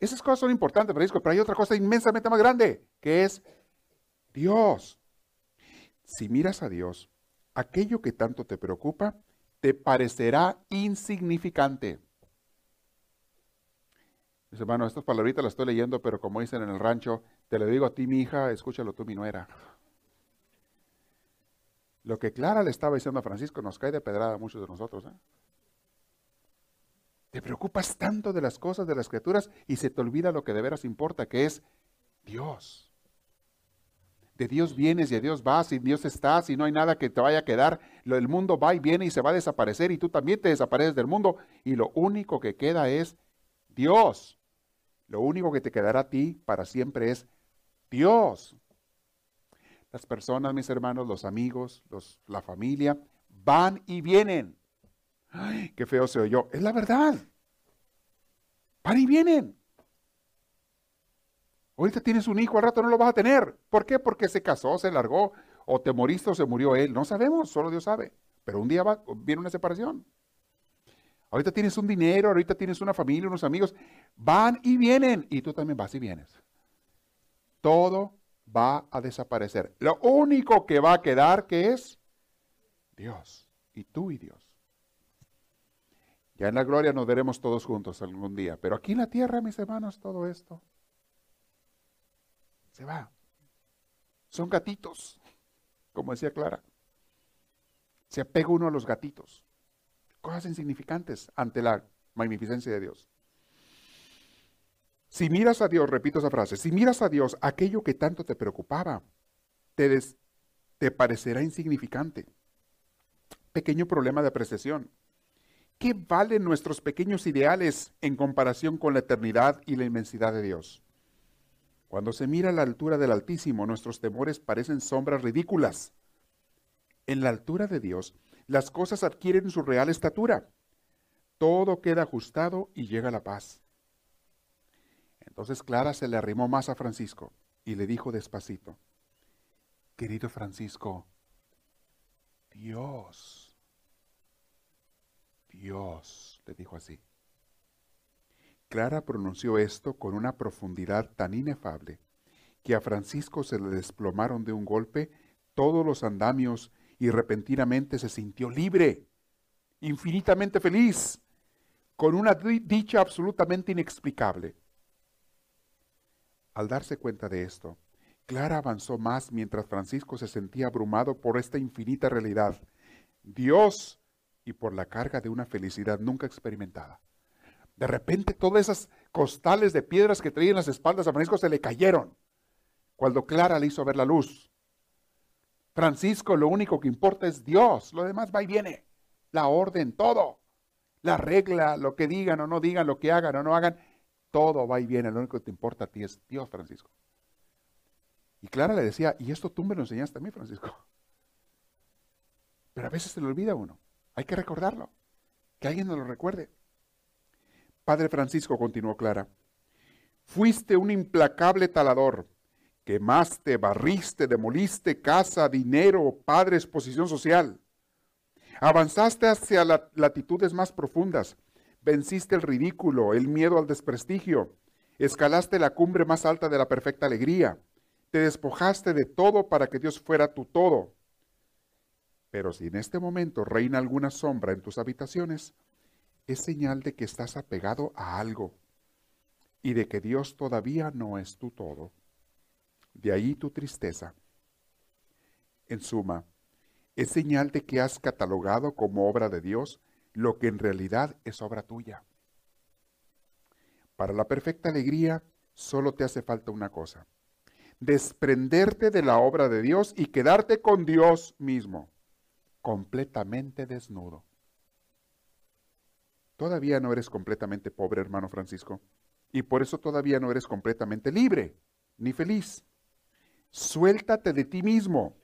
Speaker 2: Esas cosas son importantes, pero hay otra cosa inmensamente más grande, que es Dios. Si miras a Dios, aquello que tanto te preocupa te parecerá insignificante. Dice, hermano, estas palabritas las estoy leyendo, pero como dicen en el rancho, te lo digo a ti, mi hija, escúchalo tú, mi nuera. Lo que Clara le estaba diciendo a Francisco nos cae de pedrada a muchos de nosotros. ¿eh? Te preocupas tanto de las cosas de las criaturas y se te olvida lo que de veras importa, que es Dios. De Dios vienes y a Dios vas y Dios estás y no hay nada que te vaya a quedar. El mundo va y viene y se va a desaparecer y tú también te desapareces del mundo y lo único que queda es Dios. Lo único que te quedará a ti para siempre es Dios. Las personas, mis hermanos, los amigos, los, la familia, van y vienen. Ay, qué feo se oyó. Es la verdad. Van y vienen. Ahorita tienes un hijo, al rato no lo vas a tener. ¿Por qué? Porque se casó, se largó, o te moriste o se murió él. No sabemos, solo Dios sabe. Pero un día va, viene una separación. Ahorita tienes un dinero, ahorita tienes una familia, unos amigos. Van y vienen. Y tú también vas y vienes. Todo va a desaparecer. Lo único que va a quedar que es Dios. Y tú y Dios. Ya en la gloria nos veremos todos juntos algún día. Pero aquí en la tierra, mis hermanos, todo esto se va. Son gatitos, como decía Clara. Se apega uno a los gatitos. Cosas insignificantes ante la magnificencia de Dios. Si miras a Dios, repito esa frase, si miras a Dios, aquello que tanto te preocupaba, te, te parecerá insignificante. Pequeño problema de apreciación. ¿Qué valen nuestros pequeños ideales en comparación con la eternidad y la inmensidad de Dios? Cuando se mira a la altura del Altísimo, nuestros temores parecen sombras ridículas. En la altura de Dios, las cosas adquieren su real estatura. Todo queda ajustado y llega la paz. Entonces Clara se le arrimó más a Francisco y le dijo despacito, querido Francisco, Dios Dios, le dijo así. Clara pronunció esto con una profundidad tan inefable que a Francisco se le desplomaron de un golpe todos los andamios y repentinamente se sintió libre, infinitamente feliz, con una dicha absolutamente inexplicable. Al darse cuenta de esto, Clara avanzó más mientras Francisco se sentía abrumado por esta infinita realidad. Dios y por la carga de una felicidad nunca experimentada. De repente todas esas costales de piedras que traía en las espaldas a Francisco se le cayeron cuando Clara le hizo ver la luz. Francisco lo único que importa es Dios, lo demás va y viene, la orden, todo, la regla, lo que digan o no digan, lo que hagan o no hagan, todo va y viene, lo único que te importa a ti es Dios, Francisco. Y Clara le decía, y esto tú me lo enseñaste a mí, Francisco. Pero a veces se le olvida uno. Hay que recordarlo. Que alguien nos lo recuerde. Padre Francisco, continuó Clara, fuiste un implacable talador. Quemaste, barriste, demoliste casa, dinero, padres, posición social. Avanzaste hacia latitudes más profundas. Venciste el ridículo, el miedo al desprestigio. Escalaste la cumbre más alta de la perfecta alegría. Te despojaste de todo para que Dios fuera tu todo. Pero si en este momento reina alguna sombra en tus habitaciones, es señal de que estás apegado a algo y de que Dios todavía no es tu todo. De ahí tu tristeza. En suma, es señal de que has catalogado como obra de Dios lo que en realidad es obra tuya. Para la perfecta alegría solo te hace falta una cosa, desprenderte de la obra de Dios y quedarte con Dios mismo completamente desnudo. Todavía no eres completamente pobre, hermano Francisco, y por eso todavía no eres completamente libre ni feliz. Suéltate de ti mismo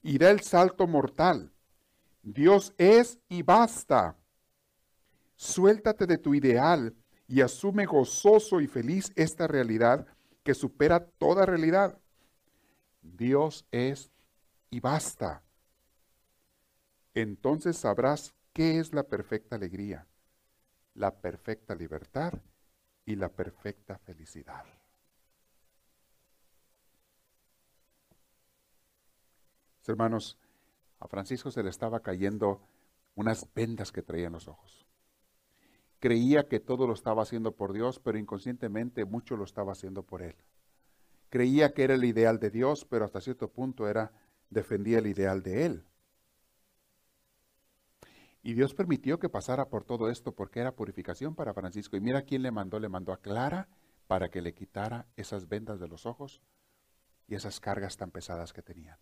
Speaker 2: y da el salto mortal. Dios es y basta. Suéltate de tu ideal y asume gozoso y feliz esta realidad que supera toda realidad. Dios es y basta entonces sabrás qué es la perfecta alegría. la perfecta libertad y la perfecta felicidad. Hermanos, a Francisco se le estaba cayendo unas vendas que traía en los ojos. Creía que todo lo estaba haciendo por Dios, pero inconscientemente mucho lo estaba haciendo por él. Creía que era el ideal de Dios, pero hasta cierto punto era defendía el ideal de él. Y Dios permitió que pasara por todo esto porque era purificación para Francisco. Y mira quién le mandó, le mandó a Clara para que le quitara esas vendas de los ojos y esas cargas tan pesadas que tenían.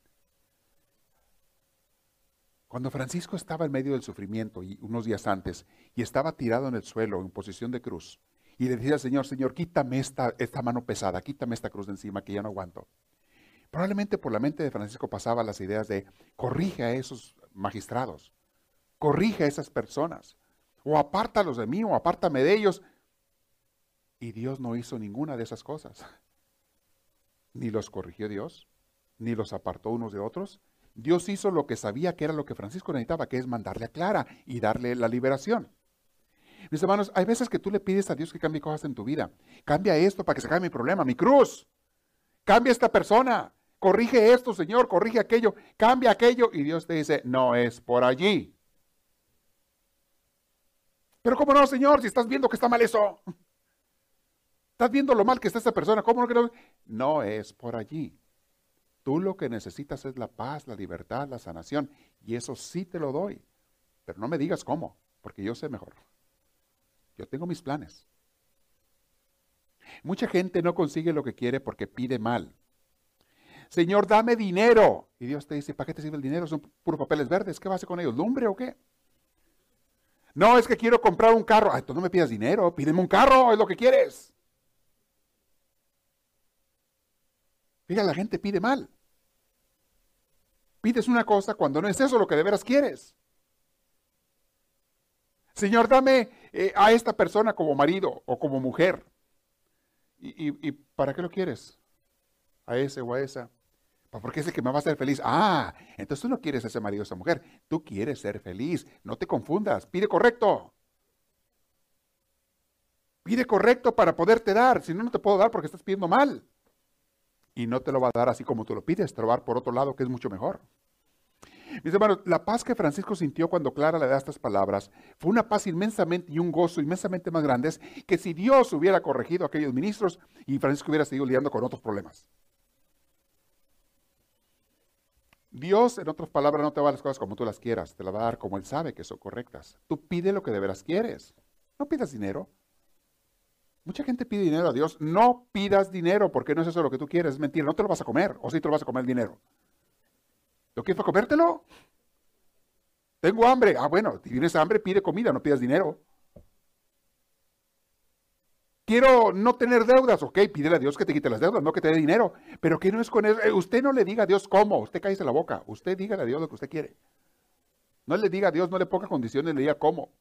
Speaker 2: Cuando Francisco estaba en medio del sufrimiento y unos días antes y estaba tirado en el suelo en posición de cruz y le decía al Señor, Señor, quítame esta, esta mano pesada, quítame esta cruz de encima que ya no aguanto. Probablemente por la mente de Francisco pasaba las ideas de corrige a esos magistrados, corrige a esas personas, o apártalos de mí, o apártame de ellos. Y Dios no hizo ninguna de esas cosas. Ni los corrigió Dios, ni los apartó unos de otros, Dios hizo lo que sabía que era lo que Francisco necesitaba, que es mandarle a Clara y darle la liberación. Mis hermanos, hay veces que tú le pides a Dios que cambie cosas en tu vida. Cambia esto para que se acabe mi problema, mi cruz. Cambia esta persona. Corrige esto, Señor, corrige aquello. Cambia aquello. Y Dios te dice, no es por allí. Pero ¿cómo no, Señor? Si estás viendo que está mal eso. Estás viendo lo mal que está esa persona. ¿Cómo no? No es por allí. Tú lo que necesitas es la paz, la libertad, la sanación. Y eso sí te lo doy. Pero no me digas cómo, porque yo sé mejor. Yo tengo mis planes. Mucha gente no consigue lo que quiere porque pide mal. Señor, dame dinero. Y Dios te dice, ¿para qué te sirve el dinero? Son puros papeles verdes. ¿Qué vas a hacer con ellos? ¿Lumbre o qué? No, es que quiero comprar un carro. Ay, tú no me pidas dinero, pídeme un carro, es lo que quieres. Fíjate, la gente pide mal. Pides una cosa cuando no es eso lo que de veras quieres. Señor, dame eh, a esta persona como marido o como mujer. ¿Y, para qué lo quieres? A ese o a esa. Porque es el que me va a hacer feliz. Ah, entonces tú no quieres a ese marido o esa mujer. Tú quieres ser feliz. No te confundas. Pide correcto. Pide correcto para poderte dar. Si no, no te puedo dar porque estás pidiendo mal y no te lo va a dar así como tú lo pides, te lo va a dar por otro lado que es mucho mejor. Mis hermanos, la paz que Francisco sintió cuando Clara le da estas palabras fue una paz inmensamente y un gozo inmensamente más grandes que si Dios hubiera corregido a aquellos ministros y Francisco hubiera seguido lidiando con otros problemas. Dios, en otras palabras, no te va a dar las cosas como tú las quieras, te las va a dar como Él sabe que son correctas. Tú pide lo que de veras quieres. No pidas dinero, Mucha gente pide dinero a Dios. No pidas dinero porque no es eso lo que tú quieres. Es mentira. No te lo vas a comer. O sí te lo vas a comer el dinero. ¿Lo quieres comértelo? Tengo hambre. Ah, bueno, si tienes hambre, pide comida, no pidas dinero. Quiero no tener deudas. Ok, pídele a Dios que te quite las deudas, no que te dé dinero. Pero que no es con eso. Eh, usted no le diga a Dios cómo. Usted cállese la boca. Usted dígale a Dios lo que usted quiere. No le diga a Dios, no le ponga condiciones, le diga cómo.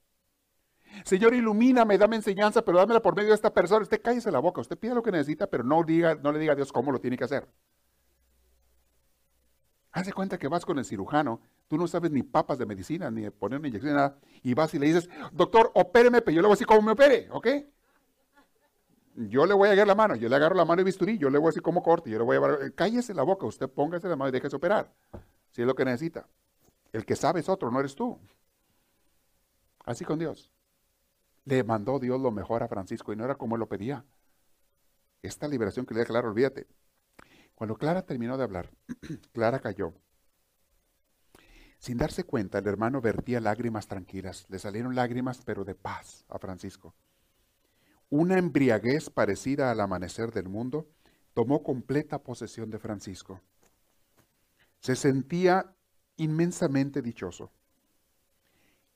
Speaker 2: Señor, ilumíname, dame enseñanza, pero dámela por medio de esta persona. Usted cállese la boca, usted pide lo que necesita, pero no, diga, no le diga a Dios cómo lo tiene que hacer. Hace cuenta que vas con el cirujano, tú no sabes ni papas de medicina, ni poner una inyección, nada, y vas y le dices, doctor, opéreme, pero yo le voy a decir cómo me opere, ¿ok? Yo le voy a agarrar la mano, yo le agarro la mano y bisturí, yo le voy a decir cómo corte, yo le voy a cállese la boca, usted póngase la mano y déjese operar, si es lo que necesita. El que sabe es otro, no eres tú. Así con Dios. Le mandó Dios lo mejor a Francisco y no era como él lo pedía. Esta liberación que le da Clara, olvídate. Cuando Clara terminó de hablar, Clara cayó. Sin darse cuenta, el hermano vertía lágrimas tranquilas. Le salieron lágrimas, pero de paz a Francisco. Una embriaguez parecida al amanecer del mundo tomó completa posesión de Francisco. Se sentía inmensamente dichoso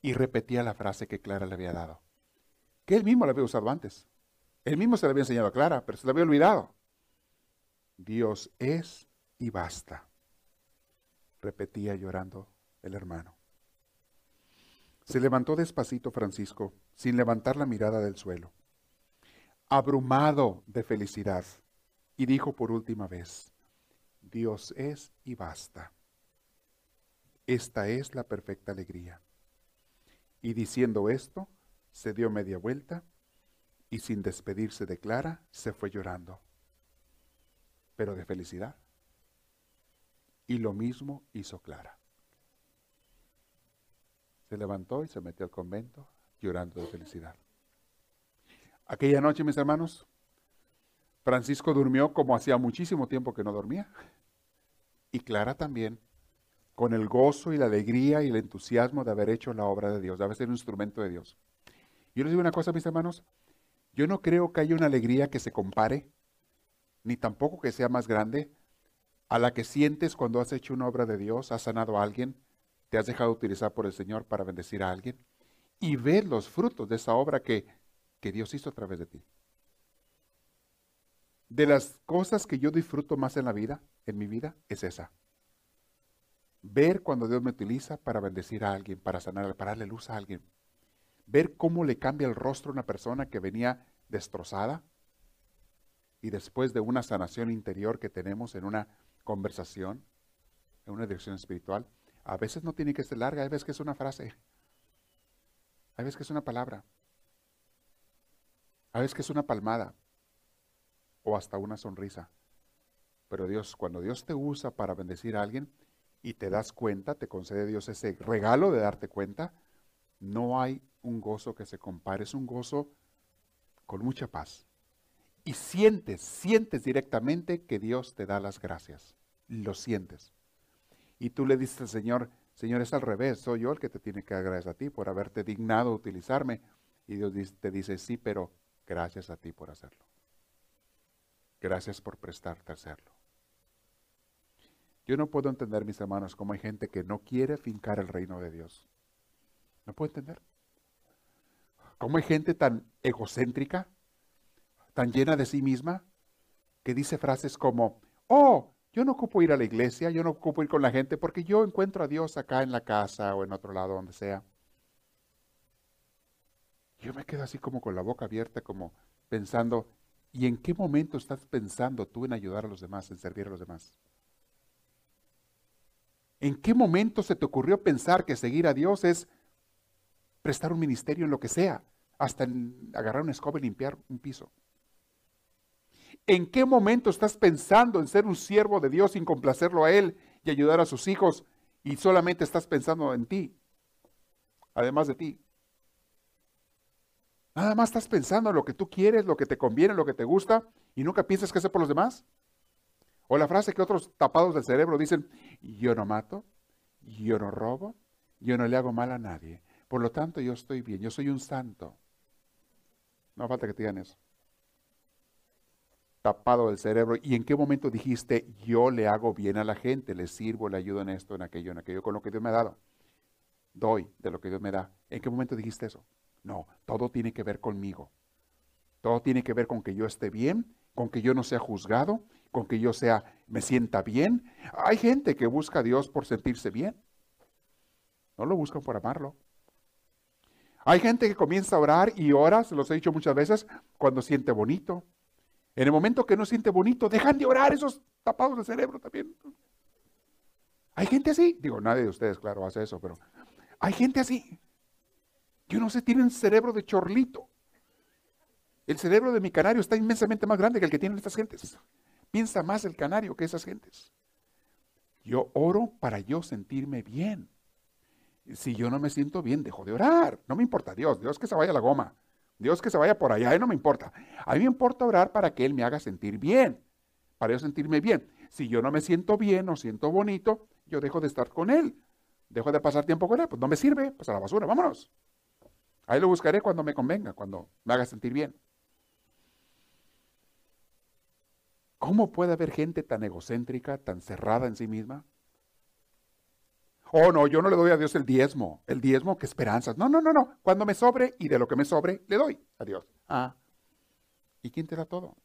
Speaker 2: y repetía la frase que Clara le había dado que él mismo la había usado antes. Él mismo se la había enseñado a Clara, pero se la había olvidado. Dios es y basta, repetía llorando el hermano. Se levantó despacito Francisco, sin levantar la mirada del suelo, abrumado de felicidad, y dijo por última vez, Dios es y basta. Esta es la perfecta alegría. Y diciendo esto, se dio media vuelta y sin despedirse de Clara se fue llorando, pero de felicidad. Y lo mismo hizo Clara. Se levantó y se metió al convento llorando de felicidad. Aquella noche, mis hermanos, Francisco durmió como hacía muchísimo tiempo que no dormía. Y Clara también, con el gozo y la alegría y el entusiasmo de haber hecho la obra de Dios, de haber sido un instrumento de Dios. Yo les digo una cosa, mis hermanos, yo no creo que haya una alegría que se compare, ni tampoco que sea más grande, a la que sientes cuando has hecho una obra de Dios, has sanado a alguien, te has dejado utilizar por el Señor para bendecir a alguien, y ver los frutos de esa obra que, que Dios hizo a través de ti. De las cosas que yo disfruto más en la vida, en mi vida, es esa. Ver cuando Dios me utiliza para bendecir a alguien, para sanar, para darle luz a alguien. Ver cómo le cambia el rostro a una persona que venía destrozada y después de una sanación interior que tenemos en una conversación, en una dirección espiritual, a veces no tiene que ser larga, hay veces que es una frase, hay veces que es una palabra, hay veces que es una palmada, o hasta una sonrisa. Pero Dios, cuando Dios te usa para bendecir a alguien y te das cuenta, te concede Dios ese regalo de darte cuenta, no hay un gozo que se compare, es un gozo con mucha paz. Y sientes, sientes directamente que Dios te da las gracias. Lo sientes. Y tú le dices al Señor, Señor, es al revés, soy yo el que te tiene que agradecer a ti por haberte dignado utilizarme. Y Dios te dice, sí, pero gracias a ti por hacerlo. Gracias por prestarte a hacerlo. Yo no puedo entender, mis hermanos, cómo hay gente que no quiere fincar el reino de Dios. No puedo entender. ¿Cómo hay gente tan egocéntrica, tan llena de sí misma, que dice frases como, oh, yo no ocupo ir a la iglesia, yo no ocupo ir con la gente porque yo encuentro a Dios acá en la casa o en otro lado, donde sea. Yo me quedo así como con la boca abierta, como pensando, ¿Y en qué momento estás pensando tú en ayudar a los demás, en servir a los demás? ¿En qué momento se te ocurrió pensar que seguir a Dios es prestar un ministerio en lo que sea, hasta agarrar una escoba y limpiar un piso? ¿En qué momento estás pensando en ser un siervo de Dios sin complacerlo a Él y ayudar a sus hijos y solamente estás pensando en ti, además de ti? Nada más estás pensando en lo que tú quieres, lo que te conviene, lo que te gusta, y nunca piensas que hacer por los demás. O la frase que otros tapados del cerebro dicen, yo no mato, yo no robo, yo no le hago mal a nadie. Por lo tanto, yo estoy bien, yo soy un santo. No falta que te digan eso. Tapado del cerebro. ¿Y en qué momento dijiste, yo le hago bien a la gente, le sirvo, le ayudo en esto, en aquello, en aquello, con lo que Dios me ha dado? Doy de lo que Dios me da. ¿En qué momento dijiste eso? No, todo tiene que ver conmigo. Todo tiene que ver con que yo esté bien, con que yo no sea juzgado, con que yo sea, me sienta bien. Hay gente que busca a Dios por sentirse bien. No lo buscan por amarlo. Hay gente que comienza a orar y ora, se los he dicho muchas veces, cuando siente bonito. En el momento que no siente bonito, dejan de orar esos tapados de cerebro también. Hay gente así. Digo, nadie de ustedes, claro, hace eso, pero hay gente así. Yo no sé, tienen cerebro de chorlito. El cerebro de mi canario está inmensamente más grande que el que tienen estas gentes. Piensa más el canario que esas gentes. Yo oro para yo sentirme bien. Si yo no me siento bien, dejo de orar. No me importa Dios. Dios que se vaya a la goma. Dios que se vaya por allá. no me importa. A mí me importa orar para que Él me haga sentir bien. Para yo sentirme bien. Si yo no me siento bien o siento bonito, yo dejo de estar con Él. Dejo de pasar tiempo con Él. Pues no me sirve. Pues a la basura. Vámonos. Ahí lo buscaré cuando me convenga, cuando me haga sentir bien. ¿Cómo puede haber gente tan egocéntrica, tan cerrada en sí misma? Oh, no, yo no le doy a Dios el diezmo. El diezmo, qué esperanzas. No, no, no, no. Cuando me sobre y de lo que me sobre, le doy a Dios. Ah. ¿Y quién te da todo?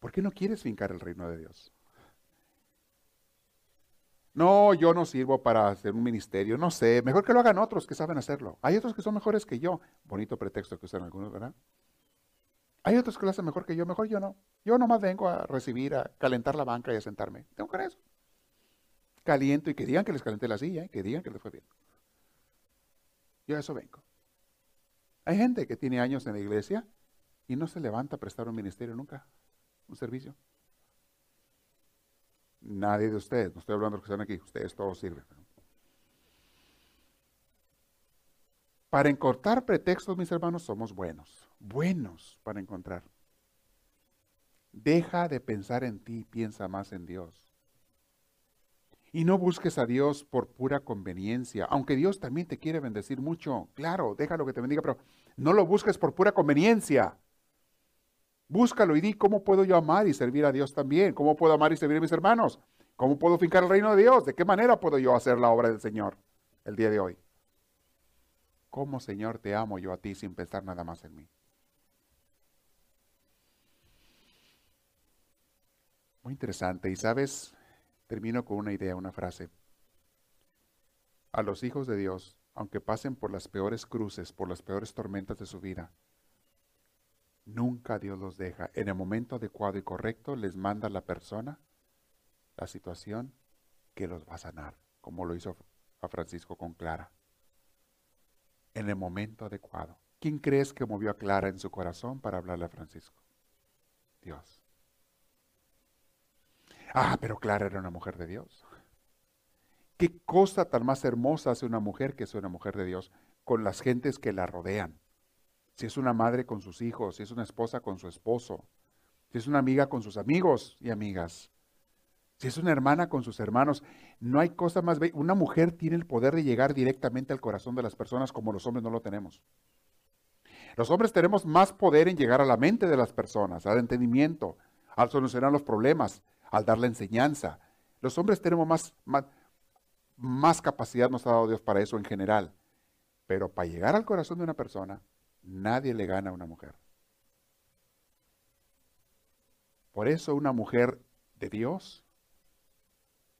Speaker 2: ¿Por qué no quieres fincar el reino de Dios? No, yo no sirvo para hacer un ministerio, no sé, mejor que lo hagan otros que saben hacerlo. Hay otros que son mejores que yo. Bonito pretexto que usan algunos, ¿verdad? Hay otros que lo hacen mejor que yo, mejor yo no. Yo nomás vengo a recibir, a calentar la banca y a sentarme. Tengo que eso. Caliento y que digan que les calenté la silla, y que digan que les fue bien. Yo a eso vengo. Hay gente que tiene años en la iglesia y no se levanta a prestar un ministerio nunca, un servicio. Nadie de ustedes, no estoy hablando de los que están aquí, ustedes todos sirven. Para encortar pretextos, mis hermanos, somos buenos, buenos para encontrar. Deja de pensar en ti, piensa más en Dios. Y no busques a Dios por pura conveniencia, aunque Dios también te quiere bendecir mucho. Claro, déjalo que te bendiga, pero no lo busques por pura conveniencia. Búscalo y di cómo puedo yo amar y servir a Dios también, cómo puedo amar y servir a mis hermanos, cómo puedo fincar el reino de Dios, de qué manera puedo yo hacer la obra del Señor el día de hoy. ¿Cómo, Señor, te amo yo a ti sin pensar nada más en mí? Muy interesante. Y sabes, termino con una idea, una frase. A los hijos de Dios, aunque pasen por las peores cruces, por las peores tormentas de su vida, nunca Dios los deja. En el momento adecuado y correcto les manda la persona, la situación que los va a sanar, como lo hizo a Francisco con Clara en el momento adecuado. ¿Quién crees que movió a Clara en su corazón para hablarle a Francisco? Dios. Ah, pero Clara era una mujer de Dios. ¿Qué cosa tan más hermosa hace una mujer que es una mujer de Dios con las gentes que la rodean? Si es una madre con sus hijos, si es una esposa con su esposo, si es una amiga con sus amigos y amigas, si es una hermana con sus hermanos, no hay cosa más bella. Una mujer tiene el poder de llegar directamente al corazón de las personas como los hombres no lo tenemos. Los hombres tenemos más poder en llegar a la mente de las personas, al entendimiento, al solucionar los problemas, al dar la enseñanza. Los hombres tenemos más, más, capacidad, nos ha dado Dios para eso en general. Pero para llegar al corazón de una persona, nadie le gana a una mujer. Por eso una mujer de Dios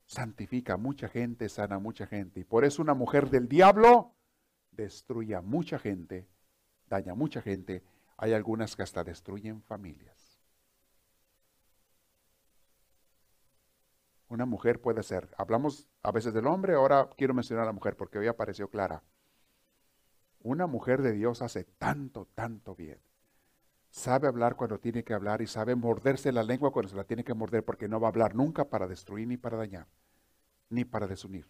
Speaker 2: santifica a mucha gente, sana a mucha gente. Y por eso una mujer del diablo destruye a mucha gente, daña a mucha gente. Hay algunas que hasta destruyen familias. Una mujer puede ser, hablamos a veces del hombre, ahora quiero mencionar a la mujer porque hoy apareció clara. Una mujer de Dios hace tanto, tanto bien. Sabe hablar cuando tiene que hablar y sabe morderse la lengua cuando se la tiene que morder porque no va a hablar nunca para destruir ni para dañar ni para desunir.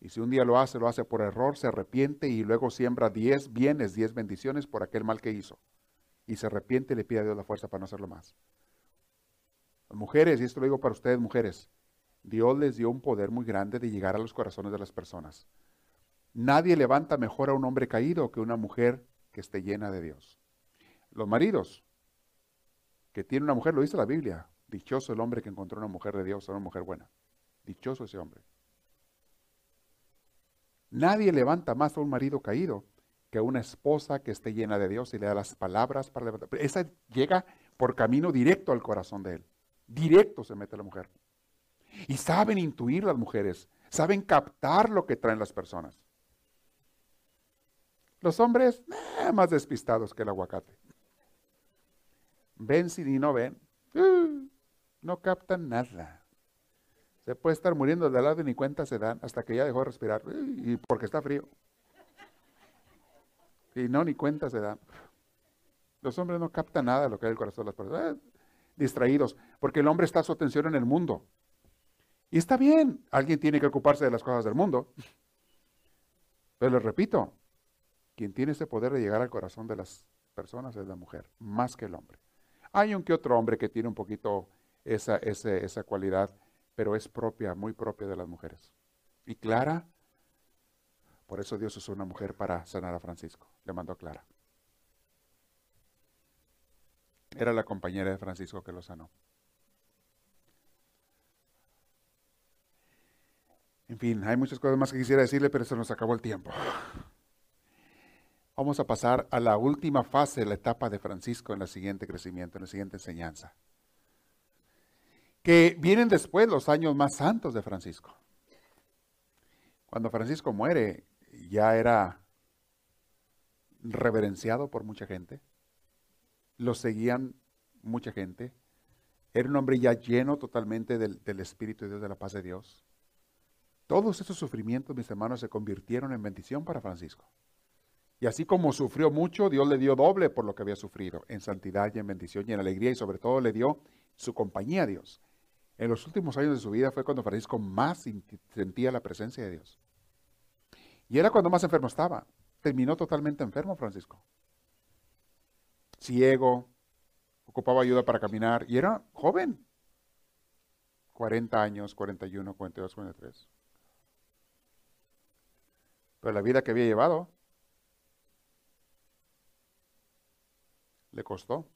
Speaker 2: Y si un día lo hace, lo hace por error, se arrepiente y luego siembra diez bienes, diez bendiciones por aquel mal que hizo. Y se arrepiente y le pide a Dios la fuerza para no hacerlo más. Mujeres, y esto lo digo para ustedes, mujeres, Dios les dio un poder muy grande de llegar a los corazones de las personas. Nadie levanta mejor a un hombre caído que una mujer que esté llena de Dios. Los maridos que tiene una mujer, lo dice la Biblia, dichoso el hombre que encontró una mujer de Dios, una mujer buena. Dichoso ese hombre. Nadie levanta más a un marido caído que a una esposa que esté llena de Dios y le da las palabras para levantar. Esa llega por camino directo al corazón de él. Directo se mete la mujer. Y saben intuir las mujeres, saben captar lo que traen las personas. Los hombres, eh, más despistados que el aguacate. Ven si no ven, uh, no captan nada. Se puede estar muriendo de lado y ni cuenta se dan hasta que ya dejó de respirar. Y porque está frío. Y no, ni cuenta se dan. Los hombres no captan nada de lo que hay en el corazón de las personas. Distraídos. Porque el hombre está su atención en el mundo. Y está bien. Alguien tiene que ocuparse de las cosas del mundo. Pero les repito, quien tiene ese poder de llegar al corazón de las personas es la mujer, más que el hombre. Hay un que otro hombre que tiene un poquito esa, esa cualidad pero es propia, muy propia de las mujeres. Y Clara, por eso Dios usó una mujer para sanar a Francisco, le mandó a Clara. Era la compañera de Francisco que lo sanó. En fin, hay muchas cosas más que quisiera decirle, pero se nos acabó el tiempo. Vamos a pasar a la última fase, la etapa de Francisco en el siguiente crecimiento, en la siguiente enseñanza que vienen después los años más santos de Francisco. Cuando Francisco muere, ya era reverenciado por mucha gente, lo seguían mucha gente, era un hombre ya lleno totalmente del, Espíritu de Dios, de la paz de Dios. Todos esos sufrimientos, mis hermanos, se convirtieron en bendición para Francisco. Y así como sufrió mucho, Dios le dio doble por lo que había sufrido, en santidad y en bendición y en alegría, y sobre todo le dio su compañía a Dios. En los últimos años de su vida fue cuando Francisco más sentía la presencia de Dios. Y era cuando más enfermo estaba. Terminó totalmente enfermo Francisco. Ciego, ocupaba ayuda para caminar y era joven. 40 años, 41, 42, 43. Pero la vida que había llevado le costó.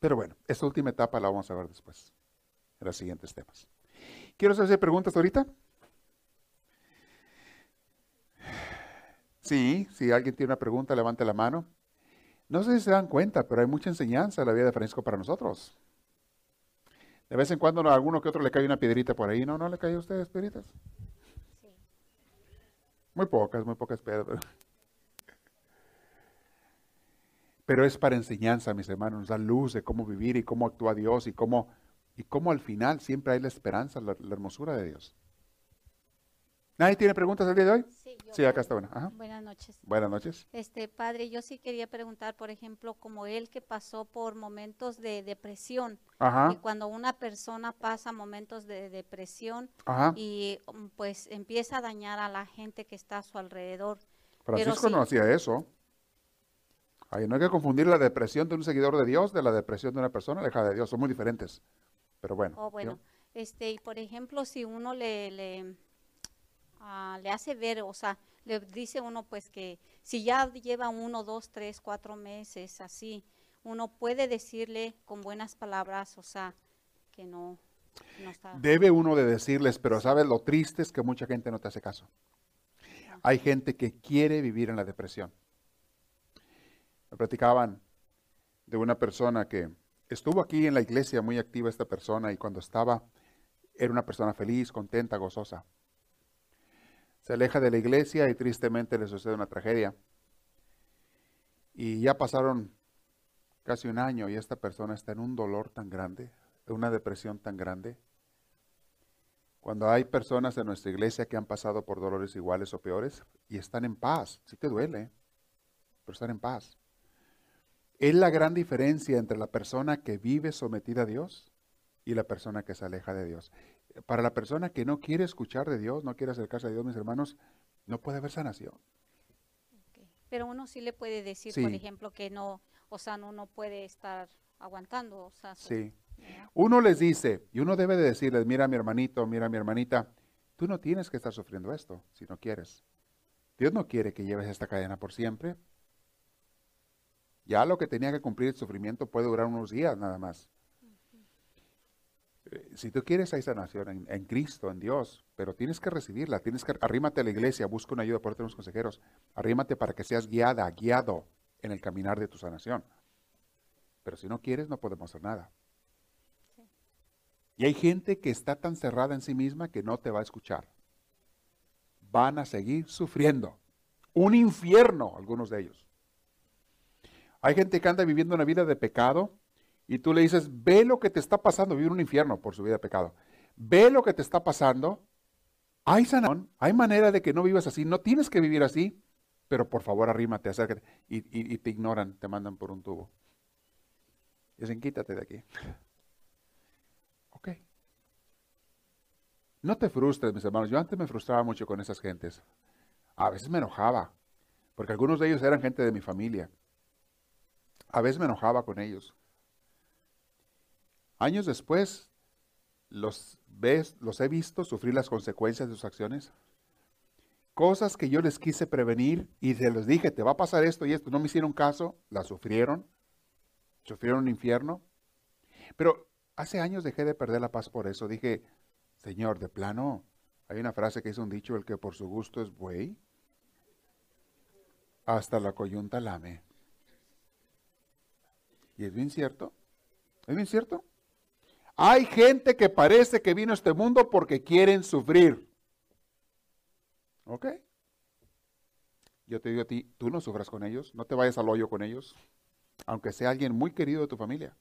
Speaker 2: Pero bueno, esta última etapa la vamos a ver después, en los siguientes temas. ¿Quiero hacer preguntas ahorita? Sí, si alguien tiene una pregunta, levante la mano. No sé si se dan cuenta, pero hay mucha enseñanza en la vida de Francisco para nosotros. De vez en cuando a alguno que otro le cae una piedrita por ahí, ¿no? ¿No le cae a ustedes piedritas? Sí. Muy pocas, muy pocas piedras. Pero es para enseñanza, mis hermanos, nos da luz de cómo vivir y cómo actúa Dios y cómo, y cómo al final siempre hay la esperanza, la, hermosura de Dios. ¿Nadie tiene preguntas el día de hoy?
Speaker 3: Sí, yo
Speaker 2: sí acá está buena.
Speaker 3: Buenas noches.
Speaker 2: Buenas noches.
Speaker 3: Este padre, yo sí quería preguntar, por ejemplo, como él que pasó por momentos de depresión.
Speaker 2: Ajá.
Speaker 3: Y cuando una persona pasa momentos de depresión y um, pues empieza a dañar a la gente que está a su alrededor.
Speaker 2: Francisco no hacía eso no hay que confundir la depresión de un seguidor de Dios de la depresión de una persona alejada de Dios. Son muy diferentes. Pero bueno.
Speaker 3: Oh, bueno. Este, y por ejemplo, si uno le, le, ah, le hace ver, o sea, le dice uno pues que si ya lleva uno, dos, tres, cuatro meses así, uno puede decirle con buenas palabras, o sea, que no, no está.
Speaker 2: Debe uno de decirles, pero ¿sabes lo triste es que mucha gente no te hace caso? Hay gente que quiere vivir en la depresión. Me platicaban de una persona que estuvo aquí en la iglesia muy activa esta persona y cuando estaba era una persona feliz, contenta, gozosa. Se aleja de la iglesia y tristemente le sucede una tragedia. Y ya pasaron casi un año y esta persona está en un dolor tan grande, en una depresión tan grande. Cuando hay personas en nuestra iglesia que han pasado por dolores iguales o peores y están en paz, sí te duele, pero están en paz. Es la gran diferencia entre la persona que vive sometida a Dios y la persona que se aleja de Dios. Para la persona que no quiere escuchar de Dios, no quiere acercarse a Dios, mis hermanos, no puede haber sanación.
Speaker 3: Pero uno sí le puede decir, por ejemplo, que no, o sea, no, no puede estar aguantando.
Speaker 2: sí. Uno les dice, y uno debe de decirles, mira mi hermanito, mira mi hermanita, tú no tienes que estar sufriendo esto si no quieres. Dios no quiere que lleves esta cadena por siempre. Ya lo que tenía que cumplir el sufrimiento puede durar unos días nada más. Eh, si tú quieres hay sanación en, Cristo, en Dios, pero tienes que recibirla, tienes que arrímate a la iglesia, busca una ayuda por unos consejeros, arrímate para que seas guiada, guiado en el caminar de tu sanación. Pero si no quieres, no podemos hacer nada. Y hay gente que está tan cerrada en sí misma que no te va a escuchar. Van a seguir sufriendo. Un infierno, algunos de ellos. Hay gente que anda viviendo una vida de pecado y tú le dices, ve lo que te está pasando, vive un infierno por su vida de pecado. Ve lo que te está pasando. Hay sanación, hay manera de que no vivas así, no tienes que vivir así, pero por favor arrímate, acércate. Y, y, te ignoran, te mandan por un tubo. Dicen, quítate de aquí. Ok. No te frustres, mis hermanos. Yo antes me frustraba mucho con esas gentes. A veces me enojaba, porque algunos de ellos eran gente de mi familia. A veces me enojaba con ellos. Años después, los, ves, los he visto sufrir las consecuencias de sus acciones. Cosas que yo les quise prevenir y se les dije, te va a pasar esto y esto. No me hicieron caso, las sufrieron. Sufrieron un infierno. Pero hace años dejé de perder la paz por eso. Dije, Señor, de plano, hay una frase que hizo un dicho, el que por su gusto es buey, hasta la coyunta lame. Y es bien cierto. Es bien cierto. Hay gente que parece que vino a este mundo porque quieren sufrir. ¿Ok? Yo te digo a ti, tú no sufras con ellos, no te vayas al hoyo con ellos, aunque sea alguien muy querido de tu familia.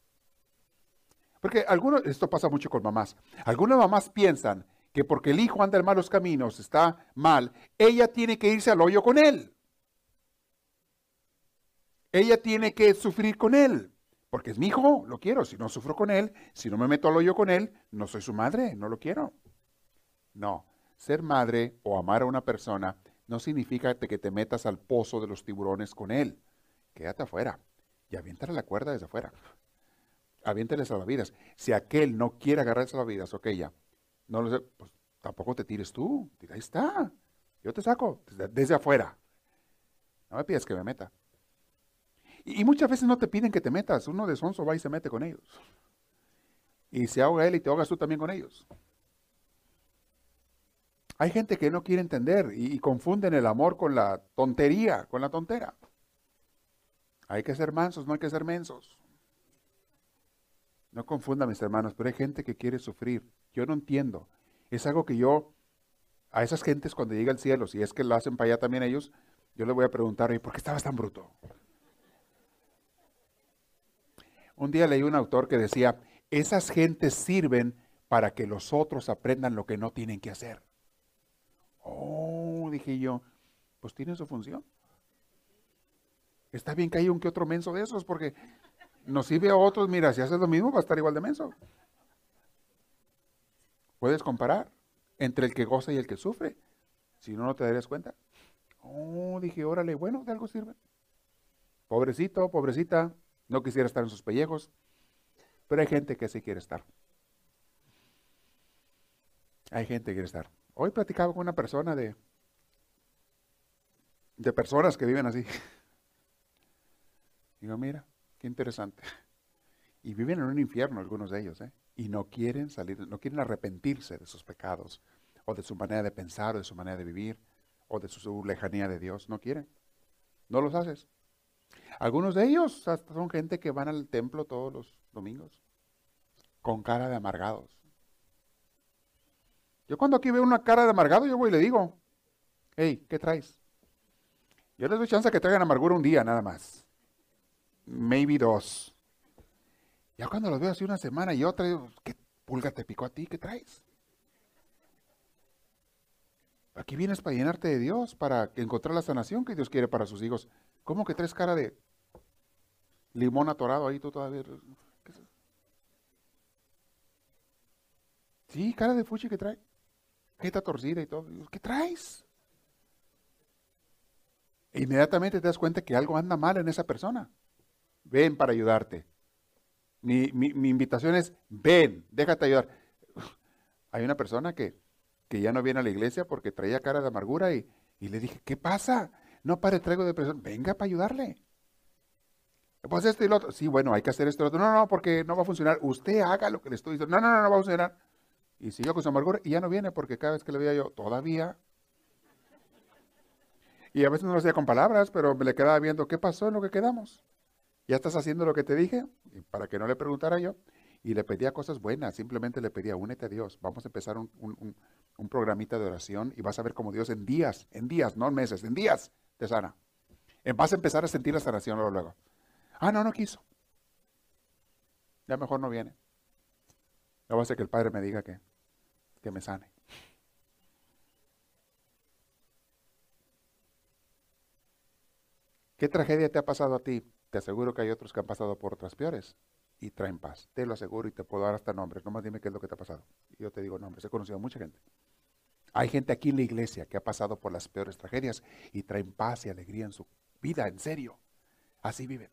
Speaker 2: Porque algunos, esto pasa mucho con mamás, algunas mamás piensan que porque el hijo anda en malos caminos, está mal, ella tiene que irse al hoyo con él. Ella tiene que sufrir con él, porque es mi hijo, lo quiero. Si no sufro con él, si no me meto al hoyo con él, no soy su madre, no lo quiero. No, ser madre o amar a una persona no significa que te metas al pozo de los tiburones con él. Quédate afuera y aviéntale la cuerda desde afuera. Aviéntale salvavidas. Si aquel no quiere agarrar salvavidas, ok, ya. No lo pues tampoco te tires tú. Ahí está. Yo te saco desde, afuera. No me pides que me meta. Y, muchas veces no te piden que te metas. Uno de sonso va y se mete con ellos. Y se ahoga él y te ahogas tú también con ellos. Hay gente que no quiere entender y, confunden el amor con la tontería, con la tontera. Hay que ser mansos, no hay que ser mensos. No confunda, mis hermanos, pero hay gente que quiere sufrir. Yo no entiendo. Es algo que yo, a esas gentes cuando llega al cielo, si es que lo hacen para allá también ellos, yo les voy a preguntar, ¿y por qué estabas tan bruto? Un día leí un autor que decía, esas gentes sirven para que los otros aprendan lo que no tienen que hacer. Oh, dije yo, pues tiene su función. Está bien que haya un que otro menso de esos, porque nos sirve a otros, mira, si haces lo mismo va a estar igual de menso. Puedes comparar entre el que goza y el que sufre. Si no, no te darías cuenta. Oh, dije, órale, bueno, de algo sirve. Pobrecito, pobrecita, no quisiera estar en sus pellejos, pero hay gente que sí quiere estar. Hay gente que quiere estar. Hoy platicaba con una persona de, de personas que viven así. Digo, mira, qué interesante. Y viven en un infierno algunos de ellos, ¿eh? Y no quieren salir, no quieren arrepentirse de sus pecados, o de su manera de pensar, o de su manera de vivir, o de su, lejanía de Dios. No quieren. No los haces. Algunos de ellos hasta son gente que van al templo todos los domingos, con cara de amargados. Yo cuando aquí veo una cara de amargado, yo voy y le digo, hey, ¿qué traes? Yo les doy chance que traigan amargura un día nada más. Maybe dos. Ya cuando los veo así una semana y otra, ¿qué pulga te picó a ti? ¿Qué traes? Aquí vienes para llenarte de Dios, para encontrar la sanación que Dios quiere para sus hijos. ¿Cómo que traes cara de limón atorado ahí tú todavía? Sí, cara de fuchi que trae jeta torcida y todo. ¿Qué traes? E inmediatamente te das cuenta que algo anda mal en esa persona. Ven para ayudarte. Mi, invitación es, ven, déjate ayudar. Hay una persona que, que, ya no viene a la iglesia porque traía cara de amargura y, y le dije, ¿qué pasa? No pare, traigo depresión. Venga para ayudarle. Pues esto y lo otro. Sí, bueno, hay que hacer esto y lo otro. No, no, porque no va a funcionar. Usted haga lo que le estoy diciendo. No, no, no, no va a funcionar. Y siguió con su amargura y ya no viene porque cada vez que le veía yo, todavía. Y a veces no lo hacía con palabras, pero me le quedaba viendo, ¿qué pasó en lo que quedamos? ¿Ya estás haciendo lo que te dije? Para que no le preguntara yo. Y le pedía cosas buenas, simplemente le pedía, únete a Dios. Vamos a empezar un, un programita de oración y vas a ver cómo Dios en días, en días, no en meses, en días te sana. Vas a empezar a sentir la sanación luego. luego. Ah, no, no quiso. Ya mejor no viene. Ya va a ser que el Padre me diga que que me sane. ¿Qué tragedia te ha pasado a ti? Te aseguro que hay otros que han pasado por otras peores y traen paz. Te lo aseguro y te puedo dar hasta nombres. Nomás dime qué es lo que te ha pasado. Y yo te digo nombres. He conocido a mucha gente. Hay gente aquí en la iglesia que ha pasado por las peores tragedias y traen paz y alegría en su vida, en serio. Así viven.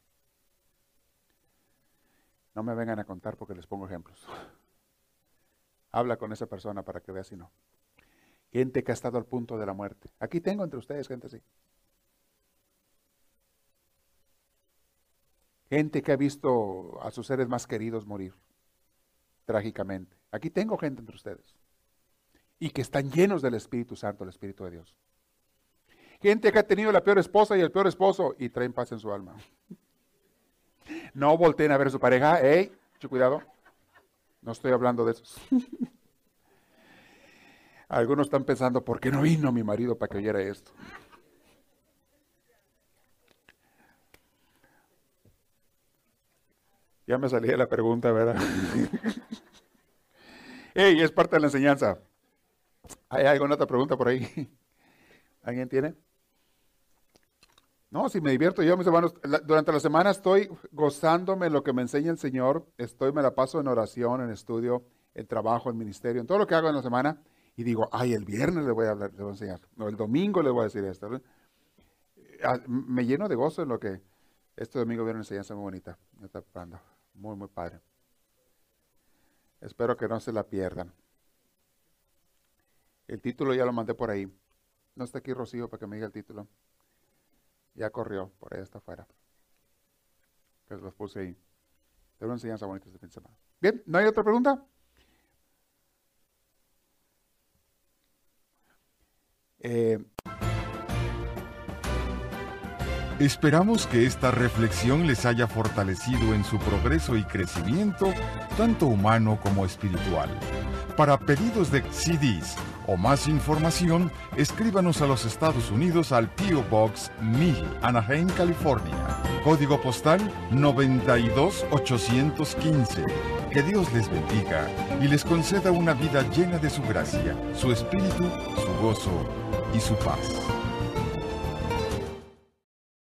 Speaker 2: No me vengan a contar porque les pongo ejemplos. Habla con esa persona para que vea si no. Gente que ha estado al punto de la muerte. Aquí tengo entre ustedes gente así. Gente que ha visto a sus seres más queridos morir trágicamente. Aquí tengo gente entre ustedes. Y que están llenos del Espíritu Santo, el Espíritu de Dios. Gente que ha tenido la peor esposa y el peor esposo y traen paz en su alma. No volteen a ver a su pareja. ¡Ey! Mucho cuidado. No estoy hablando de eso. Algunos están pensando, ¿por qué no vino mi marido para que oyera esto? Ya me salía la pregunta, ¿verdad? Ey, es parte de la enseñanza. ¿Hay alguna otra pregunta por ahí? ¿Alguien tiene? No, si me divierto yo, mis hermanos, durante la semana estoy gozándome lo que me enseña el Señor, estoy, me la paso en oración, en estudio, en trabajo, en ministerio, en todo lo que hago en la semana, y digo, ay, el viernes le voy a enseñar, o el domingo le voy a decir esto. Ah, me lleno de gozo en lo que este domingo viene una enseñanza muy bonita, está muy, muy padre. Espero que no se la pierdan. El título ya lo mandé por ahí. No está aquí Rocío para que me diga el título. Ya corrió, por ahí está afuera. Que los puse ahí. Tengo una enseñanza bonita este fin de semana. Bien, ¿no hay otra pregunta?
Speaker 1: Eh, Esperamos que esta reflexión les haya fortalecido en su progreso y crecimiento, tanto humano como espiritual. Para pedidos de CDs o más información, escríbanos a los Estados Unidos al PO Box 1000, Anaheim, California. Código postal 92815. Que Dios les bendiga y les conceda una vida llena de su gracia, su espíritu, su gozo y su paz.